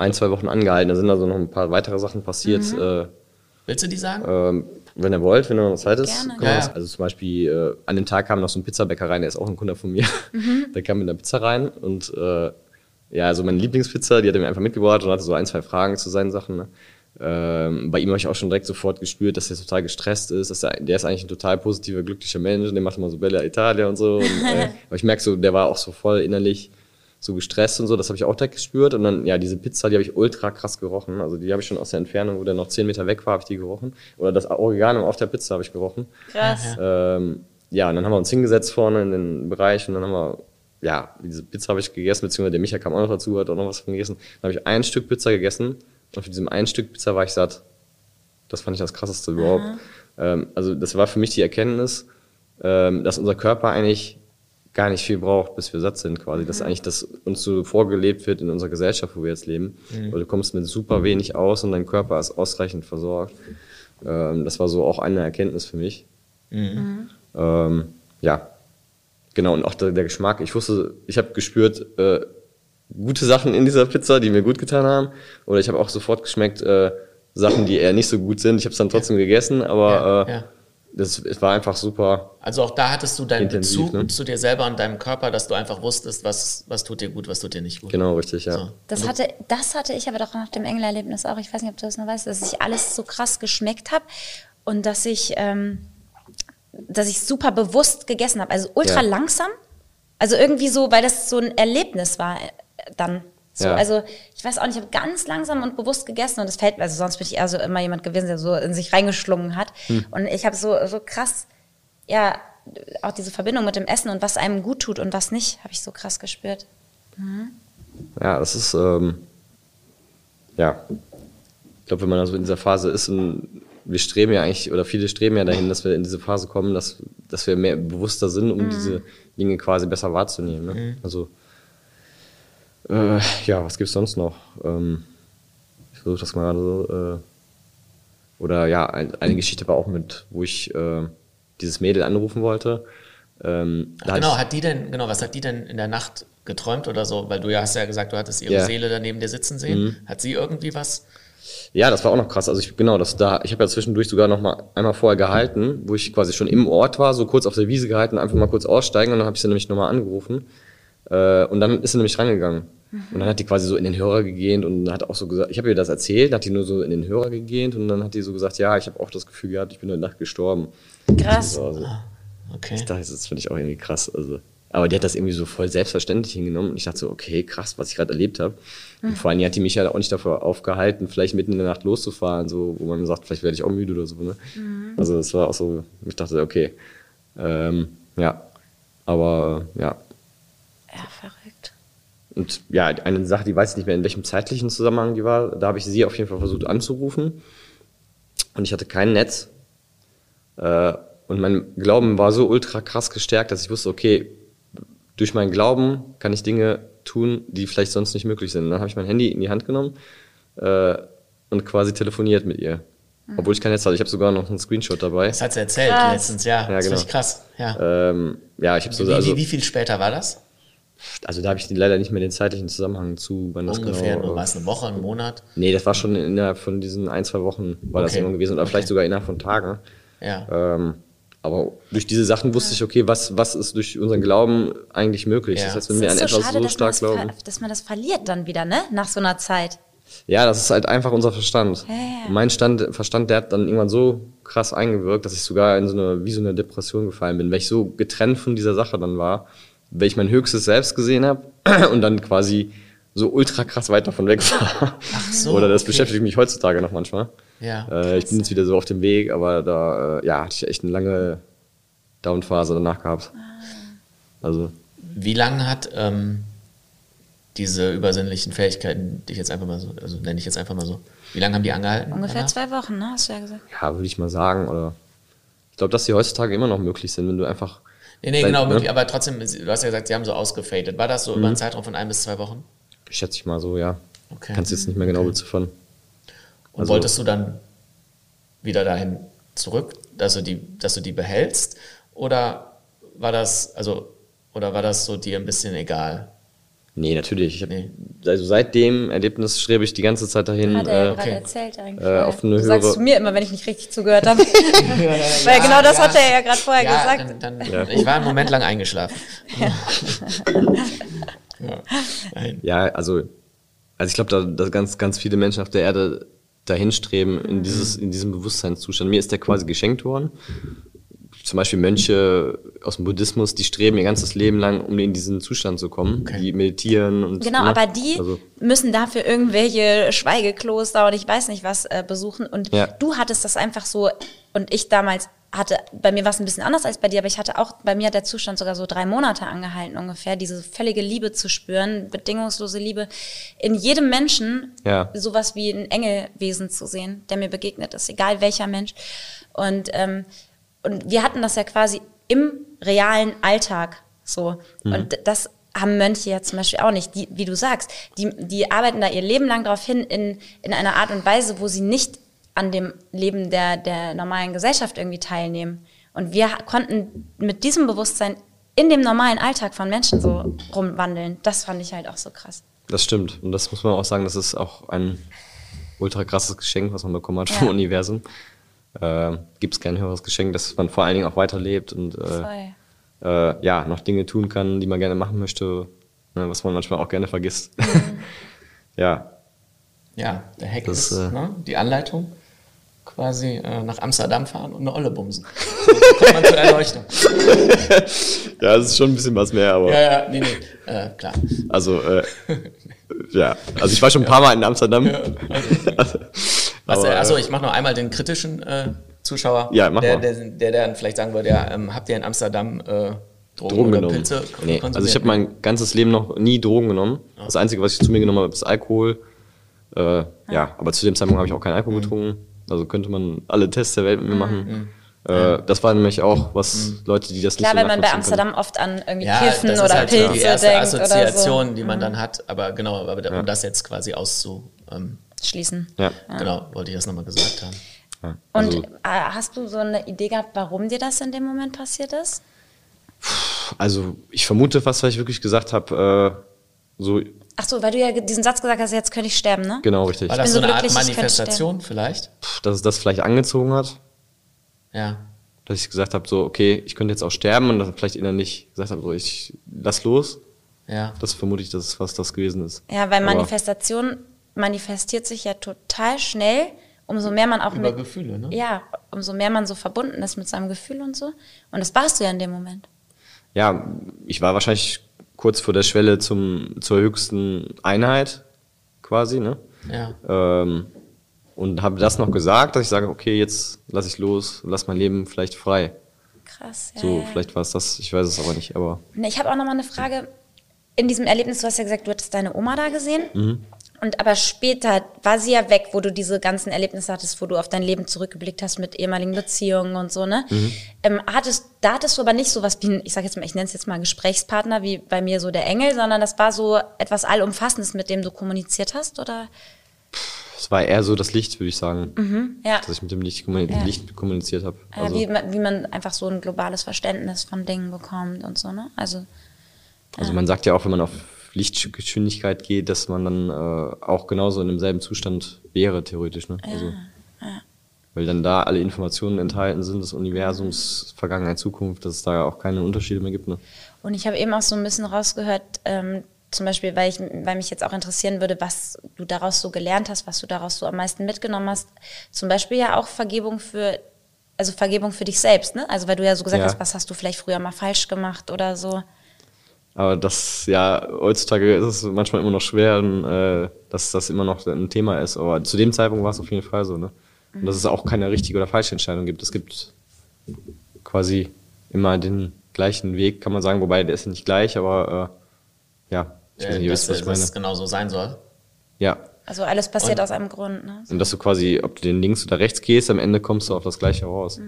ein, zwei Wochen angehalten. Da sind also noch ein paar weitere Sachen passiert. Mhm. Äh, Willst du die sagen? Ähm, wenn ihr wollt, wenn ihr noch Zeit ist. Gerne, ja, ja. Also zum Beispiel äh, an dem Tag kam noch so ein Pizzabäcker rein, der ist auch ein Kunde von mir. Mhm. [LAUGHS] Der kam mit einer Pizza rein und äh, ja, also meine Lieblingspizza, die hat er mir einfach mitgebracht und hatte so ein, zwei Fragen zu seinen Sachen. Ne? Ähm, bei ihm habe ich auch schon direkt sofort gespürt, dass er total gestresst ist. Dass er, der ist eigentlich ein total positiver, glücklicher Mensch. Der macht immer so Bella Italia und so. Und, äh, [LAUGHS] aber ich merke so, der war auch so voll innerlich so gestresst und so, das habe ich auch direkt gespürt. Und dann, ja, diese Pizza, die habe ich ultra krass gerochen. Also die habe ich schon aus der Entfernung, wo der noch zehn Meter weg war, habe ich die gerochen. Oder das Oregano auf der Pizza habe ich gerochen. Krass. Ähm, ja, und dann haben wir uns hingesetzt vorne in den Bereich und dann haben wir, ja, diese Pizza habe ich gegessen, beziehungsweise der Micha kam auch noch dazu, hat auch noch was von gegessen. Dann habe ich ein Stück Pizza gegessen und für diesem ein Stück Pizza war ich satt. Das fand ich das krasseste überhaupt. Ähm, also das war für mich die Erkenntnis, ähm, dass unser Körper eigentlich gar nicht viel braucht, bis wir satt sind quasi. Mhm. Das ist eigentlich das uns so vorgelebt wird in unserer Gesellschaft, wo wir jetzt leben. Mhm. Weil du kommst mit super wenig aus und dein Körper ist ausreichend versorgt. Ähm, das war so auch eine Erkenntnis für mich. Mhm. Ähm, ja, genau. Und auch der, der, Geschmack. Ich wusste, ich habe gespürt, äh, gute Sachen in dieser Pizza, die mir gut getan haben. Oder ich habe auch sofort geschmeckt, äh, Sachen, die eher nicht so gut sind. Ich habe es dann trotzdem ja. gegessen, aber ja, äh, ja das, es war einfach super. Also auch da hattest du deinen intensiv, Bezug ne? zu dir selber und deinem Körper, dass du einfach wusstest, was, was tut dir gut, was tut dir nicht gut. Genau, richtig, ja. So. Das, hatte, das hatte ich aber doch nach dem Engelerlebnis auch. Ich weiß nicht, ob du das noch weißt, dass ich alles so krass geschmeckt habe und dass ich, ähm, dass ich super bewusst gegessen habe. Also ultra ja. langsam. Also irgendwie so, weil das so ein Erlebnis war dann. So, ja. Also ich weiß auch nicht, ich habe ganz langsam und bewusst gegessen und es fällt mir, also sonst bin ich eher so immer jemand gewesen, der so in sich reingeschlungen hat. Hm. Und ich habe so, so krass, ja, auch diese Verbindung mit dem Essen und was einem gut tut und was nicht, habe ich so krass gespürt. Mhm. Ja, das ist, ähm, ja, ich glaube, wenn man also in dieser Phase ist und wir streben ja eigentlich, oder viele streben ja dahin, dass wir in diese Phase kommen, dass, dass wir mehr bewusster sind, um mhm. diese Dinge quasi besser wahrzunehmen. Ne? Mhm. Also äh, ja, was gibt's sonst noch? Ähm, ich versuche das mal gerade so. Äh, oder ja, ein, eine Geschichte war auch mit, wo ich äh, dieses Mädel anrufen wollte. Ähm, Ach, genau, hat die denn, genau, was hat die denn in der Nacht geträumt oder so? Weil du ja hast ja gesagt, du hattest ihre Ja. Seele daneben dir sitzen sehen. Hat sie irgendwie was? Ja, das war auch noch krass. Also ich genau, das da ich habe ja zwischendurch sogar noch mal einmal vorher gehalten, wo ich quasi schon im Ort war, so kurz auf der Wiese gehalten, einfach mal kurz aussteigen und dann habe ich sie nämlich nochmal angerufen. Äh, und dann ist sie nämlich rangegangen. Und dann hat die quasi so in den Hörer gegähnt und hat auch so gesagt, ich habe ihr das erzählt, hat die nur so in den Hörer gegähnt und dann hat die so gesagt, ja, ich habe auch das Gefühl gehabt, ich bin heute Nacht gestorben. Krass. So, also, Okay. ich dachte, das finde ich auch irgendwie krass. Also, aber die hat das irgendwie so voll selbstverständlich hingenommen. Und ich dachte so, okay, krass, was ich gerade erlebt habe. Und vor allem hat die mich ja auch nicht dafür aufgehalten, vielleicht mitten in der Nacht loszufahren, so, wo man sagt, vielleicht werde ich auch müde oder so. Ne? Also das war auch so, ich dachte, okay, ähm, ja, aber ja. Ja, verrückt. Und ja, eine Sache, die weiß ich nicht mehr, in welchem zeitlichen Zusammenhang die war, da habe ich sie auf jeden Fall versucht anzurufen. Und ich hatte kein Netz. Äh, und mein Glauben war so ultra krass gestärkt, dass ich wusste, okay, durch meinen Glauben kann ich Dinge tun, die vielleicht sonst nicht möglich sind. Und dann habe ich mein Handy in die Hand genommen äh, und quasi telefoniert mit ihr. Obwohl ich kein Netz hatte. Ich habe sogar noch einen Screenshot dabei. Das hat sie erzählt Krass. letztens, ja. Ja, das genau. ich krass. Ja. Ähm, ja, ich habe so, wie, also, wie, wie viel später war das? Also da habe ich leider nicht mehr den zeitlichen Zusammenhang zu, wann das Ungefähr, genau, nur war es eine Woche, ein Monat? Nee, das war schon innerhalb von diesen ein, zwei Wochen war das Okay. immer gewesen oder vielleicht sogar innerhalb von Tagen. Ja. Ähm, aber durch diese Sachen wusste ich, okay, was, was ist durch unseren Glauben eigentlich möglich? Ja. Das heißt, wenn wir an so etwas schade, so stark das glauben. dass man das verliert dann wieder, ne? Nach so einer Zeit. Ja, das ist halt einfach unser Verstand. Ja, ja. Mein Stand, Verstand, der hat dann irgendwann so krass eingewirkt, dass ich sogar in so eine, wie so eine Depression gefallen bin, weil ich so getrennt von dieser Sache dann war, weil ich mein höchstes Selbst gesehen habe [CLEARS THROAT] und dann quasi so ultra krass weit davon weg war. Ach so, Oder das okay. beschäftigt mich heutzutage noch manchmal. Ja. Äh, ich bin jetzt wieder so auf dem Weg, aber da äh, ja, hatte ich echt eine lange Downphase danach gehabt. Also, Wie lange hat ähm, diese übersinnlichen Fähigkeiten, die ich jetzt einfach mal so, also nenne ich jetzt einfach mal so, wie lange haben die angehalten? Ungefähr danach? zwei Wochen, ne? Hast du ja gesagt. ja, würde ich mal sagen. Oder ich glaube, dass die heutzutage immer noch möglich sind, wenn du einfach. Nee, nee, genau, ne? wirklich, aber trotzdem, du hast ja gesagt, sie haben so ausgefadet. War das so Mhm. über einen Zeitraum von ein bis zwei Wochen? Schätze ich mal so, ja. Okay. Kannst jetzt nicht mehr genau beziffern. Und Also- wolltest du dann wieder dahin zurück, dass du die, dass du die behältst? Oder war das, also, oder war das so dir ein bisschen egal? Nee, natürlich. Ich hab, Nee. Also seit dem Erlebnis strebe ich die ganze Zeit dahin. Hat er ja äh, gerade okay. erzählt eigentlich. Äh, auf eine du sagst höhere- zu mir immer, wenn ich nicht richtig zugehört habe. [LAUGHS] Weil genau das hat er ja gerade vorher ja, gesagt. Dann, dann, Ja. Ich war einen Moment lang eingeschlafen. ja. Ja, also, also ich glaube, da, dass ganz, ganz viele Menschen auf der Erde dahin streben, in, dieses, in diesem Bewusstseinszustand. Mir ist der quasi geschenkt worden. Zum Beispiel Mönche aus dem Buddhismus, die streben ihr ganzes Leben lang, um in diesen Zustand zu kommen. Okay. Die meditieren und Genau, ne? aber die Also, müssen dafür irgendwelche Schweigekloster und ich weiß nicht was äh, besuchen. Und Ja. du hattest das einfach so und ich damals hatte, bei mir war es ein bisschen anders als bei dir, aber ich hatte auch, bei mir hat der Zustand sogar so drei Monate angehalten ungefähr, diese völlige Liebe zu spüren, bedingungslose Liebe. In jedem Menschen Ja. sowas wie ein Engelwesen zu sehen, der mir begegnet ist, egal welcher Mensch. Und, ähm, und wir hatten das ja quasi im realen Alltag so. Und das haben Mönche ja zum Beispiel auch nicht. Die, wie du sagst, die, die arbeiten da ihr Leben lang darauf hin, in, in einer Art und Weise, wo sie nicht an dem Leben der, der normalen Gesellschaft irgendwie teilnehmen. Und wir konnten mit diesem Bewusstsein in dem normalen Alltag von Menschen so rumwandeln. Das fand ich halt auch so krass. das stimmt. Und das muss man auch sagen, das ist auch ein ultra krasses Geschenk, was man bekommen hat vom Ja. Universum. Äh, Gibt es kein höheres Geschenk, dass man vor allen Dingen auch weiterlebt und äh, äh, ja, noch Dinge tun kann, die man gerne machen möchte, ne, was man manchmal auch gerne vergisst. [LAUGHS] ja, Ja, der Hack Das, ist äh, ne, die Anleitung quasi äh, nach Amsterdam fahren und eine Olle bumsen. [LAUGHS] So kommt man zur Erleuchtung. [LAUGHS] ja, es ist schon ein bisschen was mehr, aber Ja, ja, nee, nee, äh, klar. also äh, ja, also ich war schon ein paar Mal in Amsterdam. Was, Aber, äh, achso, äh, ich mache noch einmal den kritischen äh, Zuschauer, Ja, mach der, mal. der, der, der dann vielleicht sagen würde, ja, ähm, habt ihr in Amsterdam äh, Drogen, Drogen oder genommen. Pilze Nee, konsumiert? also ich habe mein ganzes Leben noch nie Drogen genommen. Das Einzige, was ich zu mir genommen habe, ist Alkohol. Äh, ja, aber zu dem Zeitpunkt habe ich auch keinen Alkohol Mhm. getrunken. Also könnte man alle Tests der Welt mit mir machen. Äh, das war nämlich auch, was Leute, die das Klar, nicht so wenn man bei nachvollziehen können. Amsterdam oft an irgendwie ja, Kiffen das ist oder halt Pilze die erste denkt Assoziation, oder so. die man dann hat, aber genau, aber um das jetzt quasi auszu, ähm, Schließen. Ja. genau, wollte ich das nochmal gesagt haben. ja. Und Also, äh, hast du so eine Idee gehabt, warum dir das in dem Moment passiert ist? Also ich vermute fast, weil ich wirklich gesagt habe, äh, so Ach so, weil du ja diesen Satz gesagt hast, jetzt könnte ich sterben, ne? genau richtig, War das so so eine Art Manifestation vielleicht? dass es das vielleicht angezogen hat, Ja. dass ich gesagt habe, so okay, ich könnte jetzt auch sterben und dann vielleicht innerlich gesagt habe, so ich lass los. Ja. Das vermute ich, dass es was das gewesen ist. Ja, weil Manifestation manifestiert sich ja total schnell, umso mehr man auch Über mit, Gefühle, ne? ja, umso mehr man so verbunden ist mit seinem Gefühl und so. Und das warst du ja in dem Moment. ja, ich war wahrscheinlich kurz vor der Schwelle zum, zur höchsten Einheit quasi, ne? Ja. Ähm, und habe das noch gesagt, dass ich sage, okay, jetzt lass ich los, lass mein Leben vielleicht frei. Krass. Ja, So, vielleicht war es das, ich weiß es aber nicht, aber Ne, Ich habe auch noch mal eine Frage. In diesem Erlebnis, du hast ja gesagt, du hattest deine Oma da gesehen. Mhm. Und aber später war sie ja weg, wo du diese ganzen Erlebnisse hattest, wo du auf dein Leben zurückgeblickt hast mit ehemaligen Beziehungen und so, ne? Mhm. Ähm, hattest, da hattest du aber nicht so was wie, ein, ich sag jetzt mal, ich nenne es jetzt mal Gesprächspartner, wie bei mir so der Engel, sondern das war so etwas Allumfassendes, mit dem du kommuniziert hast, oder? es war eher so das Licht, würde ich sagen, Ja. dass ich mit dem Licht, kommuni Ja. Licht kommuniziert habe. Äh, Also, wie, man, wie man einfach so ein globales Verständnis von Dingen bekommt und so, ne? Also, also man sagt ja auch, wenn man auf Lichtgeschwindigkeit geht, dass man dann äh, auch genauso in demselben Zustand wäre, theoretisch. Ne? Also, Weil dann da alle Informationen enthalten sind des Universums, Vergangenheit, Zukunft, dass es da auch keine Unterschiede mehr gibt. Ne? Und ich habe eben auch so ein bisschen rausgehört, ähm, zum Beispiel, weil, ich, weil mich jetzt auch interessieren würde, was du daraus so gelernt hast, was du daraus so am meisten mitgenommen hast. Zum Beispiel ja auch Vergebung für, also Vergebung für dich selbst, ne? Also weil du ja so gesagt Ja. hast, was hast du vielleicht früher mal falsch gemacht oder so. Aber das, ja, heutzutage ist es manchmal immer noch schwer, äh, dass das immer noch ein Thema ist. Aber zu dem Zeitpunkt war es auf jeden Fall so. Ne? Und dass es auch keine richtige oder falsche Entscheidung gibt. Es gibt quasi immer den gleichen Weg, kann man sagen. Wobei, der ist nicht gleich, aber äh, ja, ich weiß nicht, ihr dass, was ich dass meine. es genau so sein soll. Ja, Also alles passiert Und- aus einem Grund, ne? und dass du quasi, ob du den links oder rechts gehst, am Ende kommst du auf das Gleiche raus.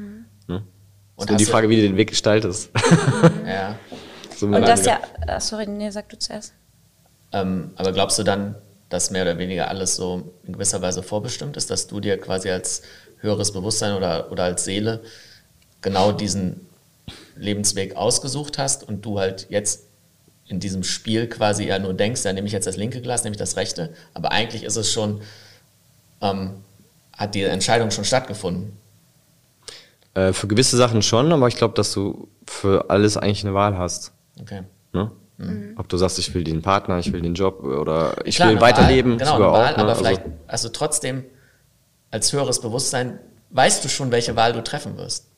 Ne? Und die Frage, wie du den Weg gestaltest. Ja. So Und das ja, ah, sorry, nee, sag du zuerst. Ähm, aber glaubst du dann, dass mehr oder weniger alles so in gewisser Weise vorbestimmt ist, dass du dir quasi als höheres Bewusstsein oder, oder als Seele genau diesen Lebensweg ausgesucht hast und du halt jetzt in diesem Spiel quasi ja nur denkst, ja, nehme ich jetzt das linke Glas, nehme ich das rechte, aber eigentlich ist es schon, ähm, hat die Entscheidung schon stattgefunden. Äh, für gewisse Sachen schon, aber ich glaube, dass du für alles eigentlich eine Wahl hast. Okay. Ne? Ob du sagst, ich will den Partner, ich will den Job oder ich Klar, will eine weiterleben, Wahl, genau, sogar Wahl, auch. Ne? aber Also, vielleicht du trotzdem als höheres Bewusstsein, weißt du schon, welche Wahl du treffen wirst.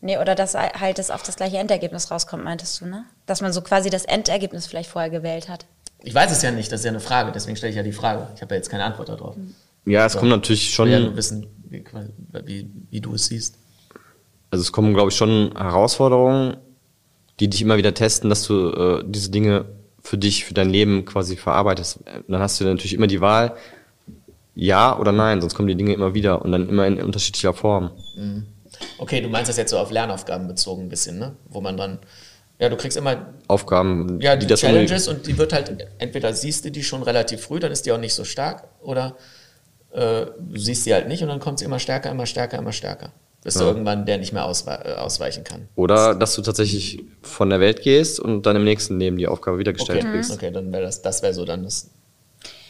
Nee, oder dass halt es auf das gleiche Endergebnis rauskommt, meintest du, ne? Dass man so quasi das Endergebnis vielleicht vorher gewählt hat. Ich weiß es ja nicht, das ist ja eine Frage, deswegen stelle ich ja die Frage. Ich habe ja jetzt keine Antwort darauf. ja, es kommt natürlich Ich schon, will ja nur wissen, wie, wie, wie du es siehst. also es kommen, glaube ich, schon Herausforderungen, die dich immer wieder testen, dass du äh, diese Dinge für dich, für dein Leben quasi verarbeitest. Dann hast du natürlich immer die Wahl, ja oder nein, sonst kommen die Dinge immer wieder und dann immer in unterschiedlicher Form. Okay, du meinst das jetzt so auf Lernaufgaben bezogen ein bisschen, ne? Wo man dann, ja, du kriegst immer Aufgaben, ja, die, das Challenges und die wird halt, entweder siehst du die schon relativ früh, dann ist die auch nicht so stark, oder äh, du siehst sie halt nicht und dann kommt sie immer stärker, immer stärker, immer stärker. Bis du Ja. irgendwann der nicht mehr auswe äh, ausweichen kann. Oder dass du tatsächlich von der Welt gehst und dann im nächsten Leben die Aufgabe wieder gestellt Okay, kriegst. okay dann wäre das, das wäre so dann das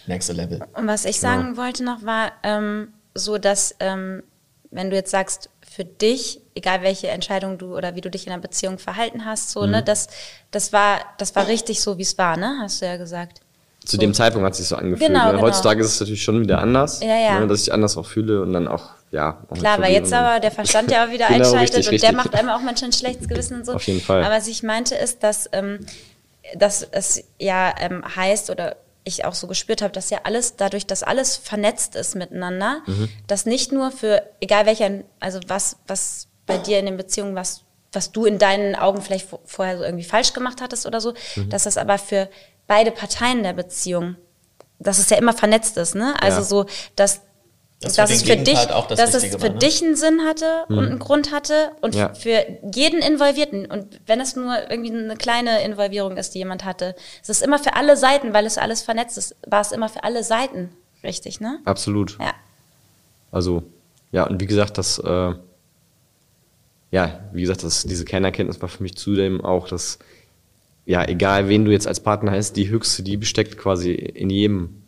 nächste Level. Und was ich sagen wollte noch war, ähm, so dass, ähm, wenn du jetzt sagst, für dich, egal welche Entscheidung du oder wie du dich in einer Beziehung verhalten hast, so, ne, das, das war, das war richtig so, wie es war, ne, hast du ja gesagt. Zu dem Zeitpunkt hat es sich so angefühlt. Genau, ne? genau. Heutzutage ist es natürlich schon wieder anders, Ja, ja. Ne? dass ich anders auch fühle und dann auch, ja. auch Klar, weil jetzt aber der Verstand ja auch [LAUGHS] wieder Genau, einschaltet richtig, und der richtig. macht einem auch manchmal ein schlechtes Gewissen und so. Auf jeden Fall. Aber was ich meinte ist, dass, ähm, dass es ja ähm, heißt oder ich auch so gespürt habe, dass ja alles, dadurch, dass alles vernetzt ist miteinander, Mhm. dass nicht nur für, egal welcher, also was, was bei dir in den Beziehungen, was, was du in deinen Augen vielleicht vo- vorher so irgendwie falsch gemacht hattest oder so, Mhm. dass das aber für beide Parteien der Beziehung, dass es ja immer vernetzt ist, ne? Also Ja. so, dass Dass dass für es für dich, auch das dass es für war, ne? dich einen Sinn hatte und einen Grund hatte und Ja. für jeden Involvierten. Und wenn es nur irgendwie eine kleine Involvierung ist, die jemand hatte, es ist immer für alle Seiten, weil es alles vernetzt ist, war es immer für alle Seiten richtig, ne? Absolut. Ja. Also, ja, und wie gesagt, das, äh, ja, wie gesagt, das, diese Kernerkenntnis war für mich zudem auch, dass ja, egal wen du jetzt als Partner hast, die höchste Liebe steckt quasi in jedem.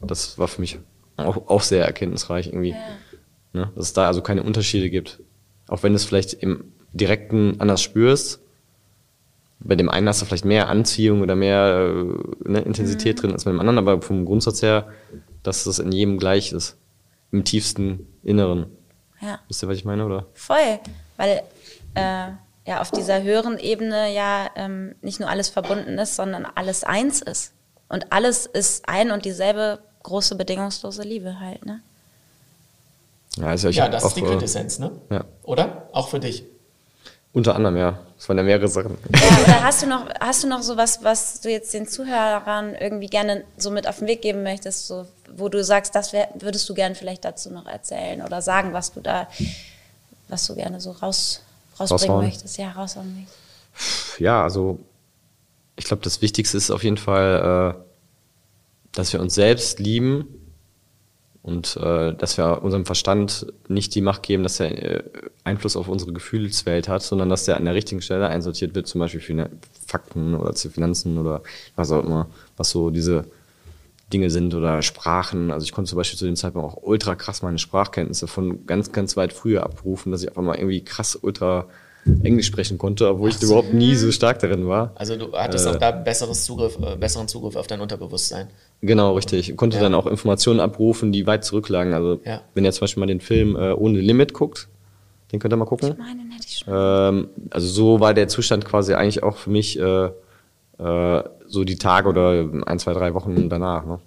Das war für mich auch, auch sehr erkenntnisreich irgendwie. Ne? Dass es da also keine Unterschiede gibt. Auch wenn du es vielleicht im Direkten anders spürst. Bei dem einen hast du vielleicht mehr Anziehung oder mehr äh, ne, Intensität drin als bei dem anderen, aber vom Grundsatz her, dass es in jedem gleich ist. Im tiefsten Inneren. Ja. Wisst ihr, was ich meine, oder? Voll, weil äh, ja auf dieser höheren Ebene ja ähm, nicht nur alles verbunden ist, sondern alles eins ist. Und alles ist ein und dieselbe große bedingungslose Liebe halt, ne? Ja, ist ja, ich Ja, hab das auch, ist die äh, Quintessenz, ne? Ja. Oder? Auch für dich. Unter anderem, ja. Es waren ja mehrere Sachen. Ja, hast du noch, hast du noch sowas, was du jetzt den Zuhörern irgendwie gerne so mit auf den Weg geben möchtest, so, wo du sagst, das wär, würdest du gerne vielleicht dazu noch erzählen oder sagen, was du da, was du gerne so raus, rausbringen Raushauen. möchtest, ja, raushauen möchtest. ja, also ich glaube, das Wichtigste ist auf jeden Fall, äh, dass wir uns selbst lieben und äh, dass wir unserem Verstand nicht die Macht geben, dass er äh, Einfluss auf unsere Gefühlswelt hat, sondern dass der an der richtigen Stelle einsortiert wird, zum Beispiel für Fakten oder zu Finanzen oder was auch immer, was so diese Dinge sind oder Sprachen. Also ich konnte zum Beispiel zu dem Zeitpunkt auch ultra krass meine Sprachkenntnisse von ganz, ganz weit früher abrufen, dass ich einfach mal irgendwie krass ultra Englisch sprechen konnte, obwohl ich überhaupt nie so stark darin war. Also du hattest auch da besseres Zugriff, äh, besseren Zugriff auf dein Unterbewusstsein. Genau, richtig. Ich konnte Ja. dann auch Informationen abrufen, die weit zurücklagen. Also Ja. wenn ihr zum Beispiel mal den Film äh, Ohne Limit guckt, den könnt ihr mal gucken. Meinen hätte ich schon. Ähm, also so war der Zustand quasi eigentlich auch für mich äh, so die Tage oder ein, zwei, drei Wochen danach. Ne?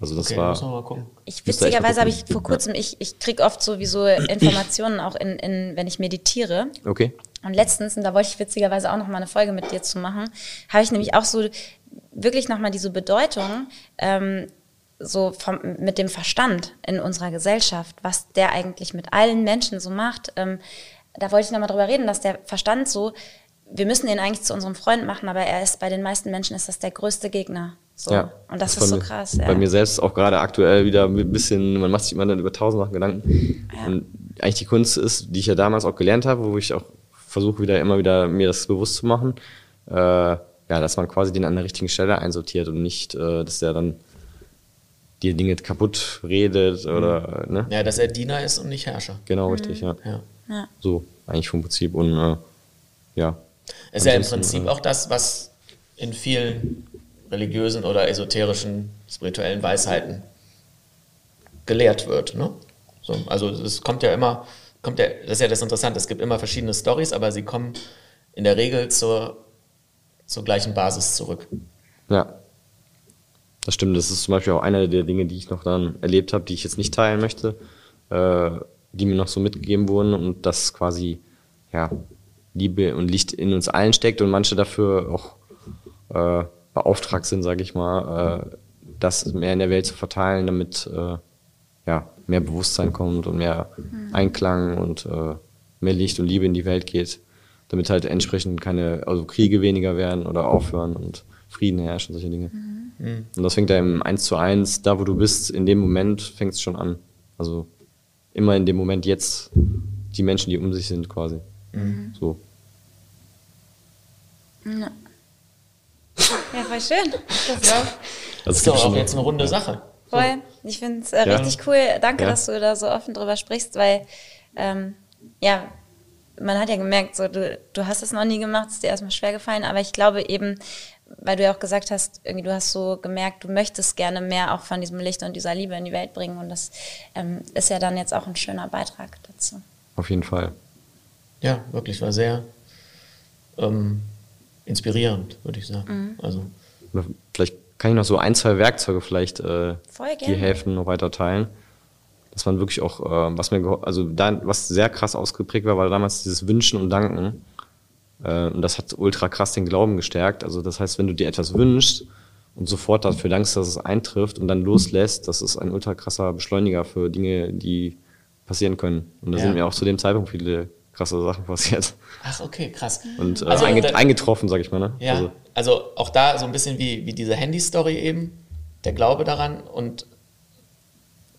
Also das Okay, war. Ich witzigerweise habe ich vor kurzem, ich, ich krieg oft sowieso Informationen auch in, in, wenn ich meditiere. Okay. Und letztens, und da wollte ich witzigerweise auch noch mal eine Folge mit dir zu machen, habe ich nämlich auch so wirklich noch mal diese Bedeutung ähm, so vom, mit dem Verstand in unserer Gesellschaft, was der eigentlich mit allen Menschen so macht. Ähm, da wollte ich noch mal drüber reden, dass der Verstand so, wir müssen ihn eigentlich zu unserem Freund machen, aber er ist bei den meisten Menschen ist das der größte Gegner. So. Ja, und das, ist ist so bei mir- krass. Ja. Bei mir selbst auch gerade aktuell wieder ein bisschen, man macht sich immer dann über tausend Sachen Gedanken. Und eigentlich die Kunst ist, die ich ja damals auch gelernt habe, wo ich auch versuche wieder immer wieder mir das bewusst zu machen, äh, ja, dass man quasi den an der richtigen Stelle einsortiert und nicht, äh, dass der dann die Dinge kaputt redet oder, ne? Ja, dass er Diener ist und nicht Herrscher. Genau, richtig, ja. Ja. Ja. So, eigentlich vom Prinzip und, äh, ja. Ist ja im Prinzip auch das, was in vielen religiösen oder esoterischen, spirituellen Weisheiten gelehrt wird. Ne? So, also es kommt ja immer, kommt ja, das ist ja das Interessante, es gibt immer verschiedene Stories, aber sie kommen in der Regel zur, zur gleichen Basis zurück. Ja. Das stimmt. Das ist zum Beispiel auch eine der Dinge, die ich noch dann erlebt habe, die ich jetzt nicht teilen möchte, äh, die mir noch so mitgegeben wurden und das quasi, ja, Liebe und Licht in uns allen steckt und manche dafür auch äh, beauftragt sind, sage ich mal, äh, das mehr in der Welt zu verteilen, damit äh, ja, mehr Bewusstsein kommt und mehr Einklang und äh, mehr Licht und Liebe in die Welt geht, damit halt entsprechend keine, also Kriege weniger werden oder aufhören und Frieden herrscht und solche Dinge. Und das fängt ja im Eins zu eins, da wo du bist, in dem Moment fängt es schon an. Also immer in dem Moment jetzt die Menschen, die um sich sind, quasi. So. Ja. ja, voll schön. Das Also Das es ist doch auch jetzt eine runde Sache. Voll. Ich finde es äh, Ja. richtig cool. Danke, Ja. dass du da so offen drüber sprichst, weil ähm, ja, man hat ja gemerkt, so du, du hast es noch nie gemacht, es ist dir erstmal schwer gefallen, aber ich glaube eben, weil du ja auch gesagt hast, irgendwie du hast so gemerkt, du möchtest gerne mehr auch von diesem Licht und dieser Liebe in die Welt bringen und das ähm, ist ja dann jetzt auch ein schöner Beitrag dazu. auf jeden Fall. Ja, wirklich, war sehr ähm, inspirierend, würde ich sagen. Also, Oder vielleicht kann ich noch so ein, zwei Werkzeuge vielleicht äh, gerne. helfen, noch weiter teilen. Dass man wirklich auch, äh, was mir, geho- also da, was sehr krass ausgeprägt war, war damals dieses Wünschen und Danken. Äh, und das hat ultra krass den Glauben gestärkt. Also das heißt, wenn du dir etwas wünschst und sofort dafür dankst, dass es eintrifft und dann loslässt, das ist ein ultra krasser Beschleuniger für Dinge, die passieren können. Und da Ja. sind mir auch zu dem Zeitpunkt viele krasse Sachen passiert. ach, okay, krass. Und äh, Also, einget da- eingetroffen, sag ich mal. Ne? Ja, Also, also, auch da so ein bisschen wie, wie diese Handy-Story eben, der Glaube daran und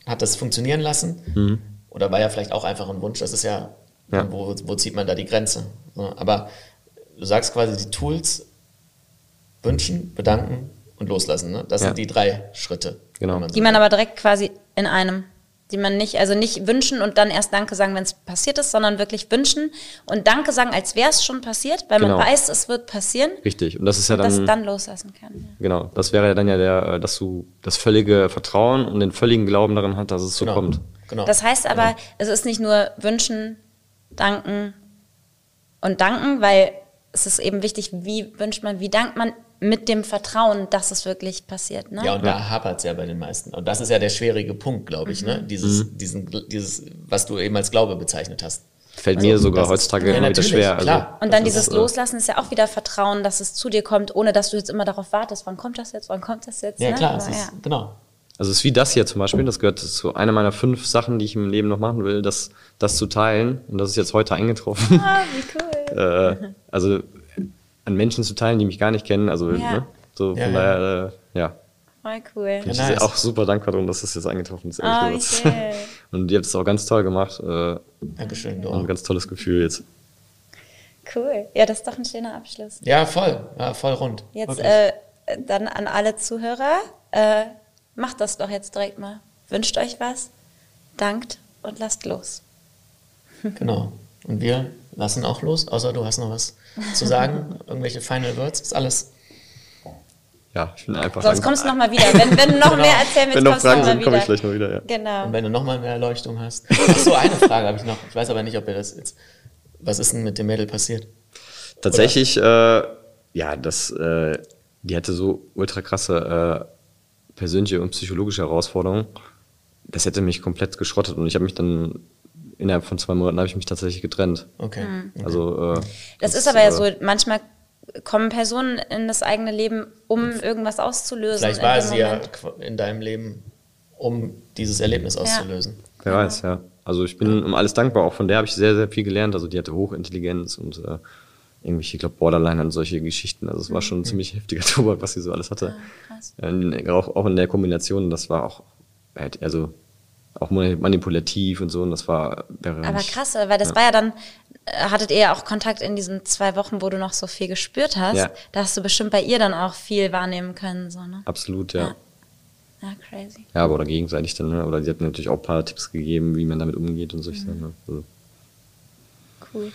hat das funktionieren lassen. Oder war ja vielleicht auch einfach ein Wunsch, das ist ja, Ja. Wo, wo zieht man da die Grenze? So, aber du sagst quasi, die Tools wünschen, bedanken und loslassen. Ne? Das Ja. sind die drei Schritte. Genau. wenn so Die man will. aber direkt quasi in einem, die man nicht, also nicht wünschen und dann erst Danke sagen, wenn es passiert ist, sondern wirklich wünschen und Danke sagen, als wäre es schon passiert, weil man Genau. weiß, es wird passieren Richtig. Und das ist ja und das dann, dann loslassen kann. Ja. genau, das wäre ja dann ja der, äh, dass du das völlige Vertrauen und den völligen Glauben daran hast, dass es so genau. kommt. Genau. Das heißt aber, es ist nicht nur wünschen, danken und danken, weil es ist eben wichtig, wie wünscht man, wie dankt man mit dem Vertrauen, dass es wirklich passiert. Ne? Ja, und da hapert es ja bei den meisten. Und das ist ja der schwierige Punkt, glaube ich, Mhm. ne? Dieses, diesen, dieses, was du eben als Glaube bezeichnet hast. Fällt mir sogar das ist- heutzutage ja, immer wieder schwer. Also, klar. Und dann dieses ist, äh, Loslassen ist ja auch wieder Vertrauen, dass es zu dir kommt, ohne dass du jetzt immer darauf wartest, wann kommt das jetzt, wann kommt das jetzt. Ja, ne? klar, Aber es ist, ja. genau. Also es ist wie das hier zum Beispiel, das gehört zu einer meiner fünf Sachen, die ich im Leben noch machen will, das, das zu teilen. Und das ist jetzt heute eingetroffen. Ah, wie cool. äh, also an Menschen zu teilen, die mich gar nicht kennen. Also Ja. ne? so Ja, von ja. daher, äh, ja. Voll cool. Bin ich nice. auch super dankbar darum, dass das jetzt eingetroffen ist. Schön. gesagt. [LAUGHS] Und ihr habt es auch ganz toll gemacht. Äh, Dankeschön, ein ganz tolles Gefühl jetzt. Cool. Ja, das ist doch ein schöner Abschluss. Ja, voll. Ja, voll rund. Jetzt äh, dann an alle Zuhörer, äh, macht das doch jetzt direkt mal. Wünscht euch was, dankt und lasst los. [LAUGHS] Genau. Und wir lassen auch los, außer du hast noch was zu sagen. [LAUGHS] Irgendwelche Final Words, ist alles. Ja, ich bin einfach Sonst kommst du nochmal wieder. Wenn, wenn du noch mehr erzählen willst, Wenn noch kommst du Fragen noch mal sind, komme ich gleich noch wieder. Ja. Genau. Und wenn du nochmal mehr Erleuchtung hast. Ach so, eine Frage habe ich noch. Ich weiß aber nicht, ob ihr das jetzt. Was ist denn mit dem Mädel passiert? Tatsächlich, äh, ja, das, äh, die hatte so ultra krasse äh, persönliche und psychologische Herausforderungen. Das hätte mich komplett geschrottet und ich habe mich dann innerhalb von zwei Monaten habe ich mich tatsächlich getrennt. Okay. Also äh, Das ist aber ja äh, so, manchmal kommen Personen in das eigene Leben, um irgendwas auszulösen. Vielleicht war sie ja Moment. qu- in deinem Leben, um dieses Erlebnis auszulösen. Wer weiß, ja. Also ich bin um alles dankbar. Auch von der habe ich sehr, sehr viel gelernt. Also die hatte Hochintelligenz und äh, irgendwelche, ich glaube, Borderline und solche Geschichten. Also es war schon ein ziemlich heftiger [LAUGHS] Tobak, was sie so alles hatte. krass. Äh, auch, auch in der Kombination, das war auch, halt, also auch mani- manipulativ und so. Und das war wäre Aber nicht- krass, weil das war ja dann, äh, hattet ihr ja auch Kontakt in diesen zwei Wochen, wo du noch so viel gespürt hast. Ja. Da hast du bestimmt bei ihr dann auch viel wahrnehmen können. So, ne? Absolut, ja. Ja. Ja, crazy. Ja, aber oder gegenseitig dann, ne? Oder sie hat mir natürlich auch ein paar Tipps gegeben, wie man damit umgeht und solche Sachen. Ne? Also, Cool.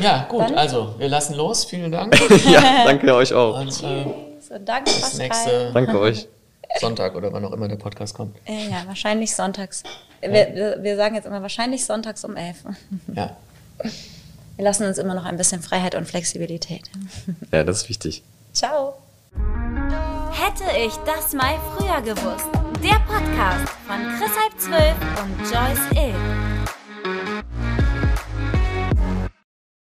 Ja, gut, Dann- also wir lassen los. Vielen Dank. [LAUGHS] [LAUGHS] ja, danke euch auch. Und äh, So, danke, bis Pascal. nächste Danke euch. Sonntag oder wann auch immer der Podcast kommt. Äh, ja, wahrscheinlich sonntags. Wir, wir, wir sagen jetzt immer wahrscheinlich sonntags um 11. Ja. Wir lassen uns immer noch ein bisschen Freiheit und Flexibilität. Ja, das ist wichtig. Ciao. Hätte ich das mal früher gewusst. Der Podcast von Chris halb zwölf und Joyce Ill.